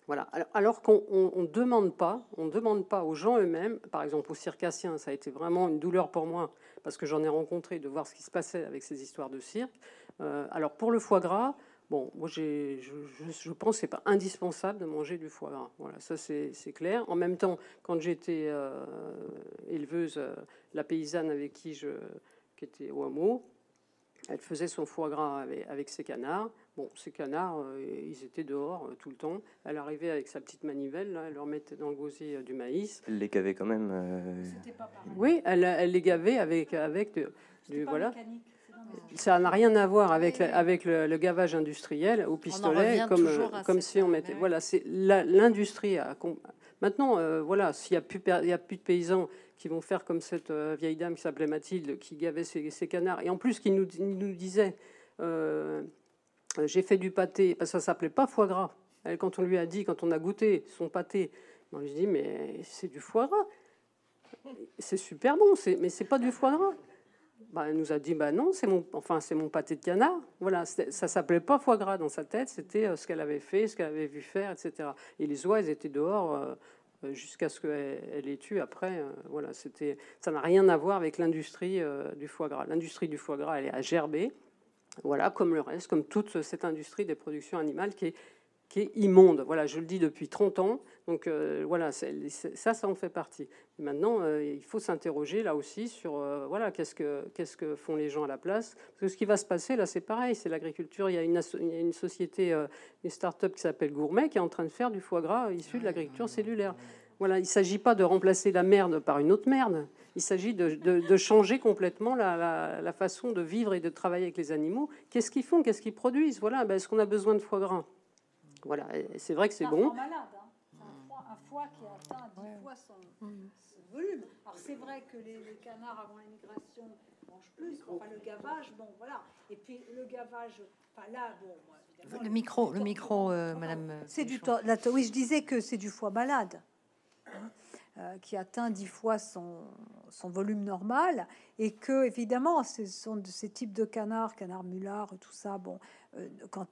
Voilà. Alors, qu'on ne demande pas, on demande pas aux gens eux-mêmes, par exemple aux circassiens, ça a été vraiment une douleur pour moi parce que j'en ai rencontré de voir ce qui se passait avec ces histoires de cirque. Euh, alors pour le foie gras, Bon, moi, je, je, pense que c'est pas indispensable de manger du foie gras. Voilà, ça c'est clair. En même temps, quand j'étais euh, éleveuse, euh, la paysanne avec qui je, qui était au hameau, elle faisait son foie gras avec, ses canards. Bon, ces canards, euh, ils étaient dehors tout le temps. Elle arrivait avec sa petite manivelle, elle leur mettait dans le gosier du maïs. Elle les gavait quand même. Oui, elle, elle, les gavait avec, avec du, voilà. Ça n'a rien à voir avec, avec le, gavage industriel au pistolet, comme, comme si on mettait. Voilà, c'est l'industrie. Maintenant, euh, voilà, s'il n'y a, a plus de paysans qui vont faire comme cette euh, vieille dame qui s'appelait Mathilde, qui gavait ses, canards, et en plus qui nous, nous disait euh, J'ai fait du pâté, parce que ça s'appelait pas foie gras. Elle, quand on lui a dit, quand on a goûté son pâté, on lui dit Mais c'est du foie gras. C'est super bon, mais c'est pas du foie gras. Bah, elle nous a dit bah non, c'est mon, enfin c'est mon pâté de canard. Voilà, ça s'appelait pas foie gras dans sa tête, c'était euh, ce qu'elle avait fait, ce qu'elle avait vu faire, etc. Et les oies, elles étaient dehors, euh, jusqu'à ce qu'elle ait tué après. voilà, c'était, ça n'a rien à voir avec l'industrie du foie gras. L'industrie du foie gras, elle est à gerber. Voilà, comme le reste, comme toute cette industrie des productions animales qui est qui est immonde. Voilà, je le dis depuis 30 ans. Donc euh, voilà, ça, ça en fait partie. Maintenant, euh, il faut s'interroger là aussi sur euh, voilà, qu'est-ce que, qu'est-ce que font les gens à la place. Parce que ce qui va se passer là, c'est pareil, c'est l'agriculture. Il y a une, une société, une start-up qui s'appelle Gourmet qui est en train de faire du foie gras issu de l'agriculture cellulaire. Voilà, il ne s'agit pas de remplacer la merde par une autre merde. Il s'agit de, de, changer complètement la, la, façon de vivre et de travailler avec les animaux. Qu'est-ce qu'ils font? Qu'est-ce qu'ils produisent? Voilà, ben, est-ce qu'on a besoin de foie gras? Voilà, c'est vrai que c'est bon. Malade, hein. Un, foie, qui atteint 10 fois son, mm. volume. Alors c'est vrai que les, canards avant l'immigration mangent plus, enfin le gavage, bon voilà. Et puis le gavage, enfin là, bon, le micro, le micro, euh, Madame. Euh, c'est du oui, je disais que c'est du foie malade. Hein, euh, qui atteint dix fois son, son, volume normal et que évidemment ce sont de ces types de canards, canards mulards, tout ça. Bon, quand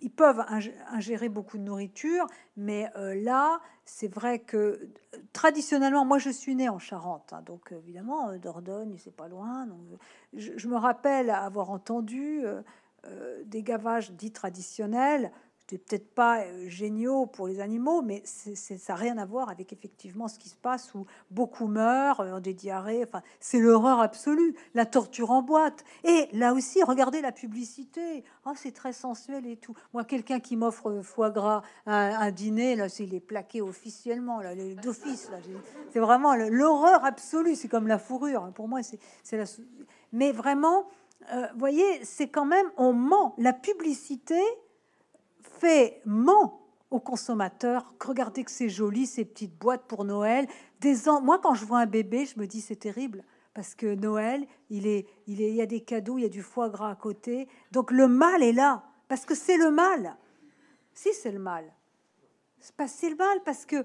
ils, peuvent ingérer beaucoup de nourriture, mais euh, là, c'est vrai que traditionnellement, moi je suis née en Charente, hein, donc évidemment, euh, Dordogne, c'est pas loin. Donc, je, me rappelle avoir entendu euh, des gavages dits traditionnels c'était peut-être pas euh, géniaux pour les animaux, mais ça n'a rien à voir avec effectivement ce qui se passe où beaucoup meurent, ont des diarrhées. Enfin, c'est l'horreur absolue, la torture en boîte. Et là aussi, regardez la publicité. Oh, c'est très sensuel et tout. Moi, quelqu'un qui m'offre foie gras un, dîner, là, c'est les plaqué officiellement, là, d'office. C'est vraiment l'horreur absolue. C'est comme la fourrure. Hein. Pour moi, c'est la. Mais vraiment, euh, voyez, c'est quand même on ment. La publicité fait ment aux consommateurs. Regardez que c'est joli, ces petites boîtes pour Noël. Des ans, moi, quand je vois un bébé, je me dis c'est terrible parce que Noël, il est, il est, il y a des cadeaux, il y a du foie gras à côté. Donc le mal est là parce que c'est le mal. Si c'est le mal, c'est le mal parce que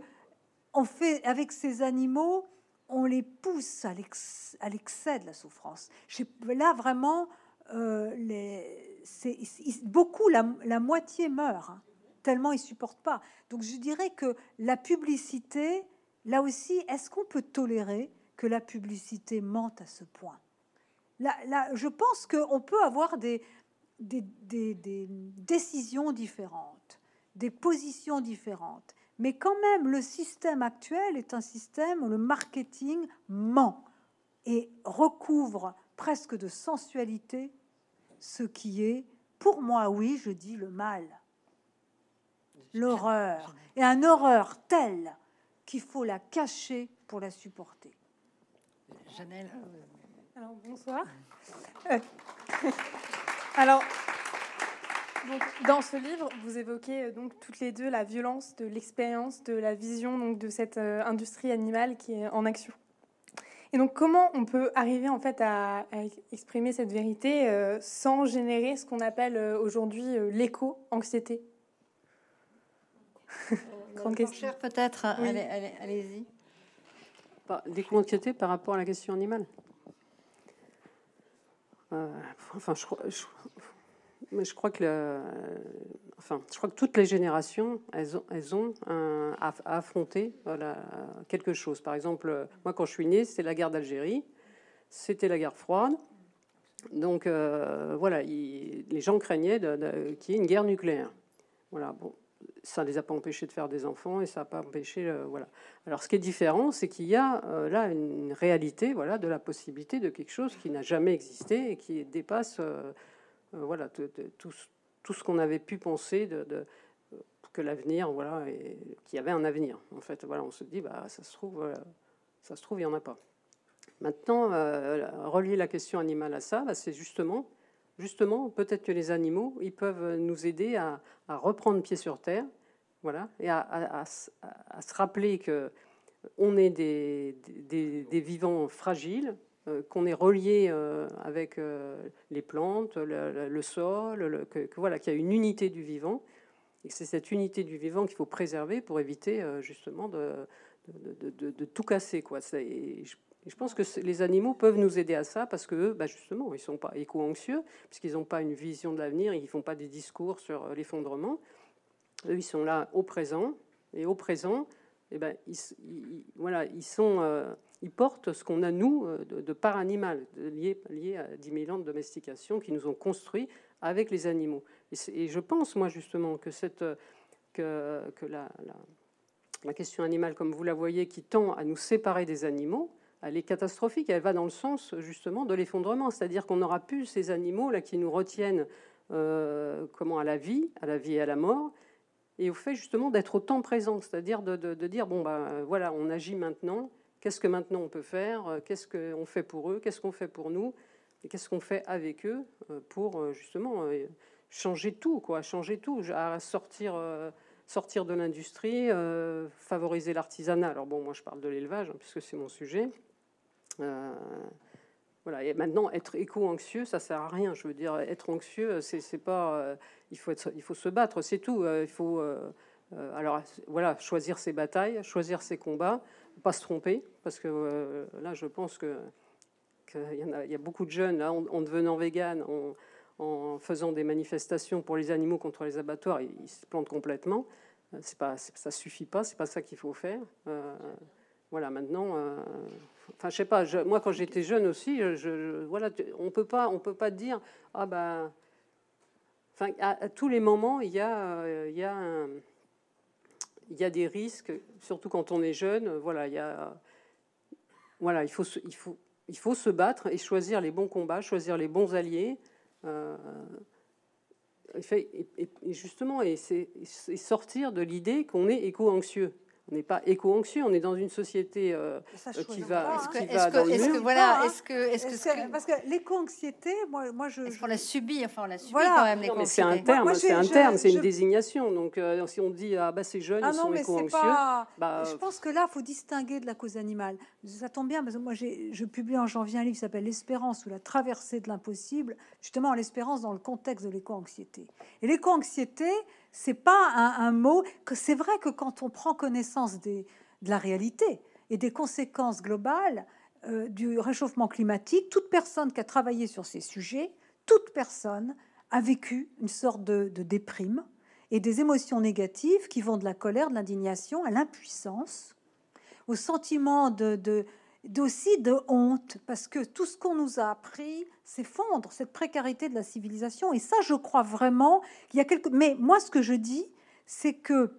on fait avec ces animaux, on les pousse à l'excès de la souffrance. Là vraiment, euh, les, beaucoup, la, moitié meurt, hein, tellement ils supportent pas. Donc je dirais que la publicité, là aussi, est-ce qu'on peut tolérer que la publicité mente à ce point? Là, là, je pense qu'on peut avoir des, décisions différentes, des positions différentes. Mais quand même, le système actuel est un système où le marketing ment et recouvre presque de sensualité ce qui est, pour moi, oui, je dis le mal, l'horreur, et un horreur telle qu'il faut la cacher pour la supporter. Janelle. Alors, bonsoir. Euh, alors, dans ce livre, vous évoquez euh, donc toutes les deux la violence de l'expérience, de la vision donc de cette euh, industrie animale qui est en action. Et donc, comment on peut arriver en fait à, exprimer cette vérité euh, sans générer ce qu'on appelle euh, aujourd'hui euh, l'éco-anxiété Grande question. Peut-être, allez-y. L'éco-anxiété par rapport à la question animale. enfin, je, je, je crois que enfin, je crois que toutes les générations, elles ont, elles quelque chose. Par exemple, moi, quand je suis née, c'était la guerre d'Algérie, c'était la guerre froide. Donc, euh, voilà, les gens craignaient qu'il y ait une guerre nucléaire. Voilà, bon, ça ne les a pas empêchés de faire des enfants et ça n'a pas empêché. Voilà. Alors, ce qui est différent, c'est qu'il y a euh, là une réalité voilà, de la possibilité de quelque chose qui n'a jamais existé et qui dépasse euh, voilà, tout, tout, ce qu'on avait pu penser de, euh, que l'avenir, voilà, et qu'il y avait un avenir. En fait, voilà, on se dit, bah, ça se trouve, euh, ça se trouve, il y en a pas. Maintenant, relier la question animale à ça, bah, c'est justement, justement, peut-être que les animaux, ils peuvent nous aider à, reprendre pied sur terre, voilà, et à, se rappeler que on est des, des, vivants fragiles, euh, qu'on est relié euh, avec euh, les plantes, le, sol, que, voilà, qu'il y a une unité du vivant, et c'est cette unité du vivant qu'il faut préserver pour éviter justement de, tout casser. Quoi. Et je, pense que les animaux peuvent nous aider à ça parce que bah justement, ils sont pas éco-anxieux, puisqu'ils n'ont pas une vision de l'avenir, ils ne font pas des discours sur l'effondrement. Eux, ils sont là au présent, et au présent, eh ben, ils, voilà, euh, ils portent ce qu'on a, nous, euh, de, part animale, lié, lié à 10 000 ans de domestication qui nous ont construit avec les animaux. Et, je pense, moi, justement, que, cette, que, la, la, question animale, comme vous la voyez, qui tend à nous séparer des animaux, elle est catastrophique. Elle va dans le sens, justement, de l'effondrement. C'est-à-dire qu'on n'aura plus ces animaux-là qui nous retiennent euh, comment, à la vie, à la vie et à la mort et au fait justement d'être autant présent, c'est-à-dire de, dire bon ben voilà, on agit maintenant. Qu'est-ce que maintenant on peut faire Qu'est-ce qu'on fait pour eux Qu'est-ce qu'on fait pour nous Et qu'est-ce qu'on fait avec eux euh, pour euh, justement euh, changer tout, quoi, changer tout, à sortir, sortir de l'industrie, favoriser l'artisanat. Alors bon, moi je parle de l'élevage hein, puisque c'est mon sujet. Voilà, et maintenant, être éco-anxieux, ça sert à rien. Je veux dire, être anxieux, c'est pas. Euh, il, faut il faut se battre, c'est tout. Euh, il faut. Euh, alors, voilà, choisir ses batailles, choisir ses combats, pas se tromper, parce que là, je pense que qu'il y, a, il y a beaucoup de jeunes, là, en, devenant vegan, en, en, faisant des manifestations pour les animaux contre les abattoirs, ils, se plantent complètement. C'est pas, ça suffit pas, c'est pas ça qu'il faut faire. Voilà, maintenant Enfin, je sais pas. moi, quand j'étais jeune aussi, voilà, on peut pas, on peut pas dire ah ben. Enfin, à, tous les moments, il y a, il y a il y a des risques, surtout quand on est jeune. Voilà, il faut, il faut, il faut se battre et choisir les bons combats, choisir les bons alliés. Euh, et, et, justement, et, c'est sortir de l'idée qu'on est éco-anxieux on n'est pas éco-anxieux, on est dans une société euh, euh, qui va, qui va dans le mur. voilà, est-ce que, est-ce que, parce que l'éco-anxiété, moi, moi je, est-ce qu'on la subit, enfin on la subit quand même l'éco-anxiété. C'est un terme, c'est un terme, c'est une désignation. Donc euh, si on dit ah bah ces jeunes ah ils sont éco-anxieux, bah, je pense que là il faut distinguer de la cause animale. Ça tombe bien parce que moi je publie en janvier un livre qui s'appelle L'espérance ou la traversée de l'impossible, justement l'espérance dans le contexte de l'éco-anxiété. Et l'éco-anxiété, c'est pas un, mot que c'est vrai que quand on prend connaissance des, de la réalité et des conséquences globales euh, du réchauffement climatique, toute personne qui a travaillé sur ces sujets, toute personne a vécu une sorte de, déprime et des émotions négatives qui vont de la colère, de l'indignation à l'impuissance, au sentiment de, d'aussi de honte, parce que tout ce qu'on nous a appris s'effondre, cette précarité de la civilisation. Et ça, je crois vraiment qu'il y a quelque... Mais moi, ce que je dis, c'est que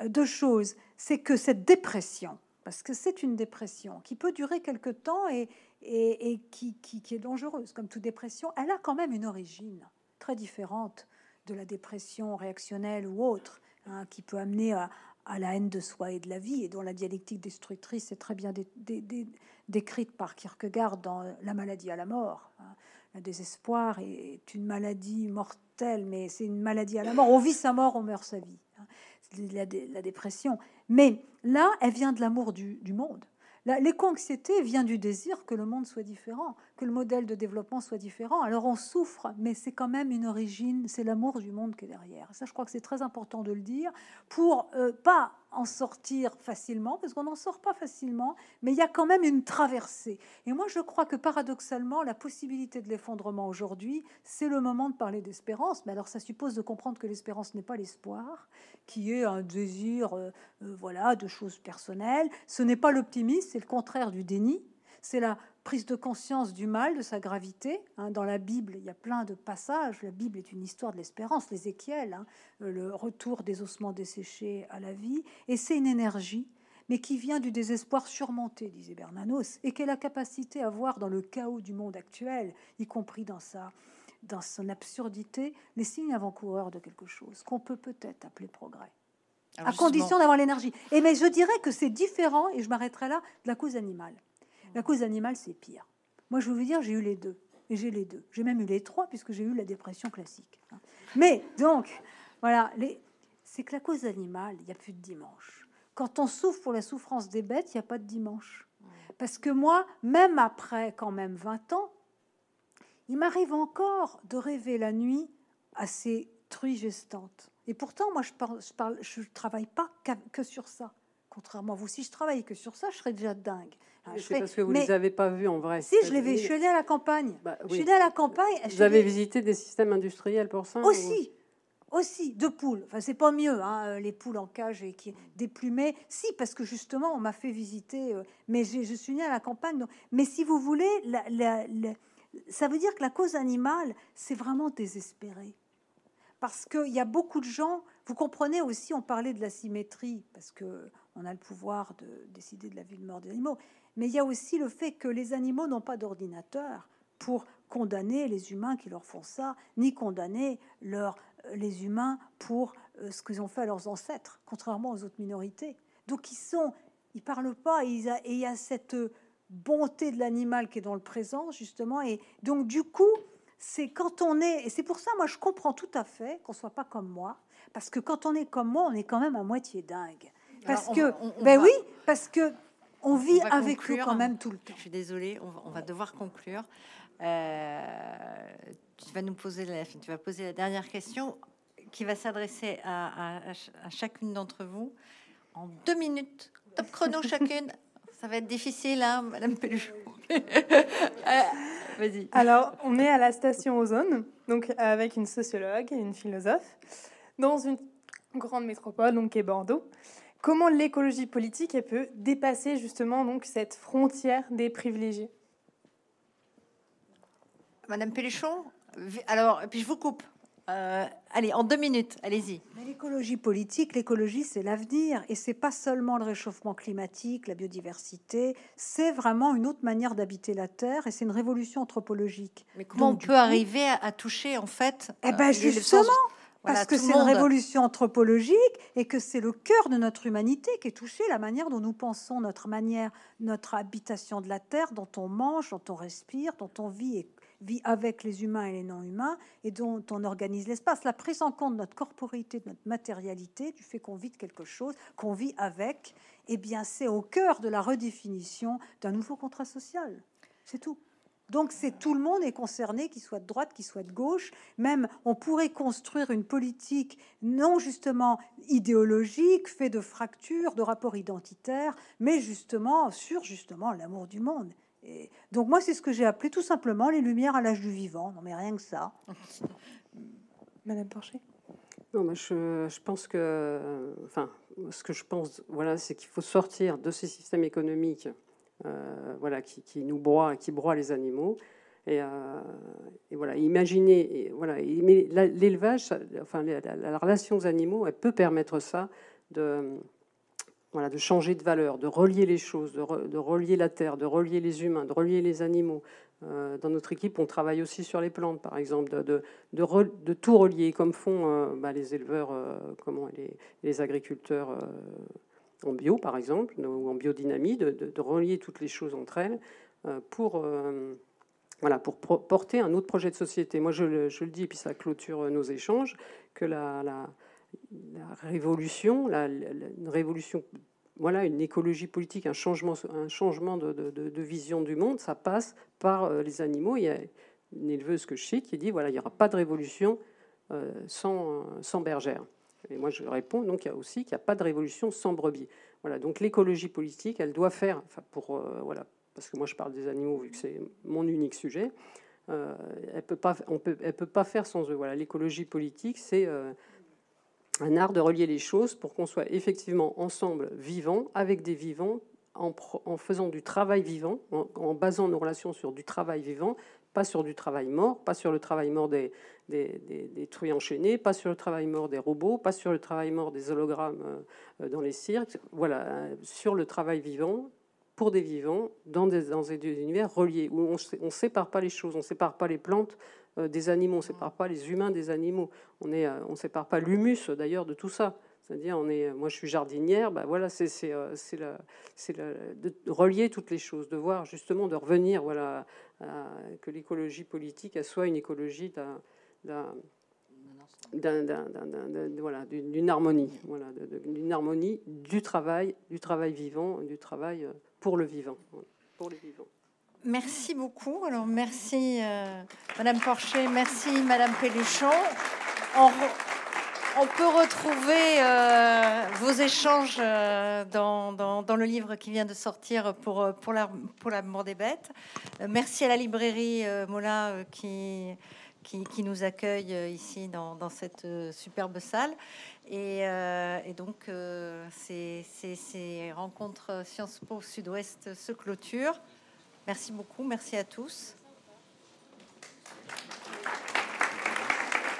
euh, deux choses, c'est que cette dépression, parce que c'est une dépression qui peut durer quelque temps et, et, qui, qui, qui, est dangereuse, comme toute dépression, elle a quand même une origine très différente de la dépression réactionnelle ou autre, hein, qui peut amener à, à la haine de soi et de la vie, et dont la dialectique destructrice est très bien décrite par Kierkegaard dans La maladie à la mort. Hein. Le désespoir est une maladie mortelle, mais c'est une maladie à la mort. On vit sa mort, on meurt sa vie. Hein. La, la, dépression. Mais là, elle vient de l'amour du, du monde. L'éco-anxiété vient du désir que le monde soit différent, que le modèle de développement soit différent. Alors on souffre, mais c'est quand même une origine, c'est l'amour du monde qui est derrière. Ça, je crois que c'est très important de le dire pour euh, pas en sortir facilement, parce qu'on n'en sort pas facilement, mais il y a quand même une traversée. Et moi, je crois que paradoxalement, la possibilité de l'effondrement aujourd'hui, c'est le moment de parler d'espérance. Mais alors, ça suppose de comprendre que l'espérance n'est pas l'espoir, qui est un désir, euh, euh, voilà, de choses personnelles. Ce n'est pas l'optimisme, c'est le contraire du déni. C'est la prise de conscience du mal, de sa gravité. Hein. dans la Bible, il y a plein de passages. La Bible est une histoire de l'espérance, l'Ézéchiel, hein, euh, le retour des ossements desséchés à la vie. Et c'est une énergie, mais qui vient du désespoir surmonté, disait Bernanos, et qui a la capacité à voir dans le chaos du monde actuel, y compris dans sa dans son absurdité, les signes avant-coureurs de quelque chose qu'on peut peut-être appeler progrès. à condition d'avoir l'énergie. Et mais je dirais que c'est différent, et je m'arrêterai là, de la cause animale. La cause animale, c'est pire. Moi, je veux vous dire, j'ai eu les deux. Et j'ai les deux. J'ai même eu les trois, puisque j'ai eu la dépression classique. Mais, donc, voilà, c'est que la cause animale, il n'y a plus de dimanche. Quand on souffre pour la souffrance des bêtes, il n'y a pas de dimanche. Parce que moi, même après quand même 20 ans, il m'arrive encore de rêver la nuit à ces truies gestantes. Et pourtant, moi, je ne je travaille pas que sur ça. Contrairement à vous, si je travaillais que sur ça, je serais déjà dingue. c'est parce que vous ne les avez pas vus en vrai. Si, je, les je suis allée à la campagne. Bah, je suis allée à la campagne. Vous avez visité des systèmes industriels pour ça Aussi. aussi de poules. Enfin, c'est pas mieux, hein, les poules en cage et qui déplumées. Si, parce que justement, on m'a fait visiter, euh, mais je, je, suis née à la campagne. Donc, mais si vous voulez, la, ça veut dire que la cause animale, c'est vraiment désespéré. Parce qu'il y a beaucoup de gens, vous comprenez aussi, on parlait de la symétrie, parce que on a le pouvoir de décider de la vie de mort des animaux, mais il y a aussi le fait que les animaux n'ont pas d'ordinateur pour condamner les humains qui leur font ça, ni condamner euh, les humains pour euh, ce qu'ils ont fait à leurs ancêtres, contrairement aux autres minorités. Donc ils sont, parlent pas, et il y a cette bonté de l'animal qui est dans le présent justement, et donc du coup, c'est quand on est, et c'est pour ça, moi je comprends tout à fait qu'on soit pas comme moi, parce que quand on est comme moi, on est quand même à moitié dingue, parce que, ben oui, parce que on vit avec eux quand même tout le temps. Je suis désolée, on va devoir conclure. Euh, tu vas nous poser la, tu vas poser la dernière question qui va s'adresser à, chacune d'entre vous en deux minutes. Top chrono chacune. Ça va être difficile, hein, Madame Peluchon. Euh, vas-y. Alors, on est à la station Ozone, donc avec une sociologue et une philosophe, dans une grande métropole, donc qui est Bordeaux. Comment l'écologie politique elle peut dépasser justement donc cette frontière des privilégiés? Madame Péluchon Alors, puis je vous coupe. Euh, allez, en deux minutes, allez-y. L'écologie politique, l'écologie, c'est l'avenir. Et c'est pas seulement le réchauffement climatique, la biodiversité. C'est vraiment une autre manière d'habiter la Terre et c'est une révolution anthropologique. Mais comment on peut arriver à, toucher, en fait Eh ben, euh, justement parce que c'est une révolution anthropologique et que c'est le cœur de notre humanité qui est touché, la manière dont nous pensons, notre manière, notre habitation de la terre, dont on mange, dont on respire, dont on vit et vit avec les humains et les non-humains et dont on organise l'espace. La prise en compte de notre corporité, de notre matérialité, du fait qu'on vit de quelque chose, qu'on vit avec, eh bien, c'est au cœur de la redéfinition d'un nouveau contrat social. C'est tout. Donc c'est tout le monde est concerné, qu'il soit de droite, qu'il soit de gauche. Même on pourrait construire une politique non justement idéologique, fait de fractures, de rapports identitaires, mais justement sur justement l'amour du monde donc moi, c'est ce que j'ai appelé tout simplement les lumières à l'âge du vivant. Non, mais rien que ça. Madame Porcher? Non, mais je, je, pense que, enfin, ce que je pense, voilà, c'est qu'il faut sortir de ces systèmes économiques, euh, voilà, qui, qui, nous broient, qui broient les animaux. Et, euh, voilà, imaginez, et, voilà, l'élevage, enfin, la, la, relation aux animaux, elle peut permettre ça de voilà, de changer de valeur, de relier les choses, de, relier la terre, de relier les humains, de relier les animaux. Euh, dans notre équipe, on travaille aussi sur les plantes, par exemple, de, de, tout relier, comme font euh, bah, les éleveurs, euh, comment, les agriculteurs en bio, par exemple, ou en biodynamie, de, relier toutes les choses entre elles pour, voilà, pour porter un autre projet de société. Moi, je le, dis, et puis ça clôture nos échanges, que la, révolution, la, une révolution, voilà, une écologie politique, un changement, un changement de, vision du monde, ça passe par euh, les animaux. Il y a une éleveuse que je sais qui dit voilà, il n'y aura pas de révolution euh, sans, sans bergère. Et moi, je réponds donc il y a aussi qu'il n'y a pas de révolution sans brebis. Voilà, donc l'écologie politique, elle doit faire, enfin pour euh, voilà, parce que moi je parle des animaux vu que c'est mon unique sujet. elle peut pas, on peut, elle peut pas faire sans eux. Voilà, l'écologie politique, c'est un art de relier les choses pour qu'on soit effectivement ensemble vivants, avec des vivants, en faisant du travail vivant, en, basant nos relations sur du travail vivant, pas sur du travail mort, pas sur le travail mort des, des, truies enchaînées, pas sur le travail mort des robots, pas sur le travail mort des hologrammes euh, dans les cirques, voilà, euh, sur le travail vivant, pour des vivants, dans des, dans univers reliés, où on ne sépare pas les choses, on ne sépare pas les plantes euh, des animaux, on ne sépare pas les humains des animaux, on ne on sépare pas l'humus d'ailleurs de tout ça. C'est-à-dire, on est, moi je suis jardinière, bah voilà, c'est euh, de relier toutes les choses, de voir justement, de revenir, voilà, que l'écologie politique soit une écologie d'une harmonie, voilà, d'une harmonie du travail, du travail vivant, du travail pour le vivant. Merci beaucoup. Alors, merci euh, Madame Porcher, merci Madame Péluchon. On, on peut retrouver euh, vos échanges euh, dans, le livre qui vient de sortir pour, euh, pour, la, pour la mort des bêtes. Merci à la librairie Mola qui, qui, nous accueille ici dans, cette superbe salle. Et, donc, ces, ces rencontres Sciences Po Sud-Ouest se clôturent. Merci beaucoup, merci à tous.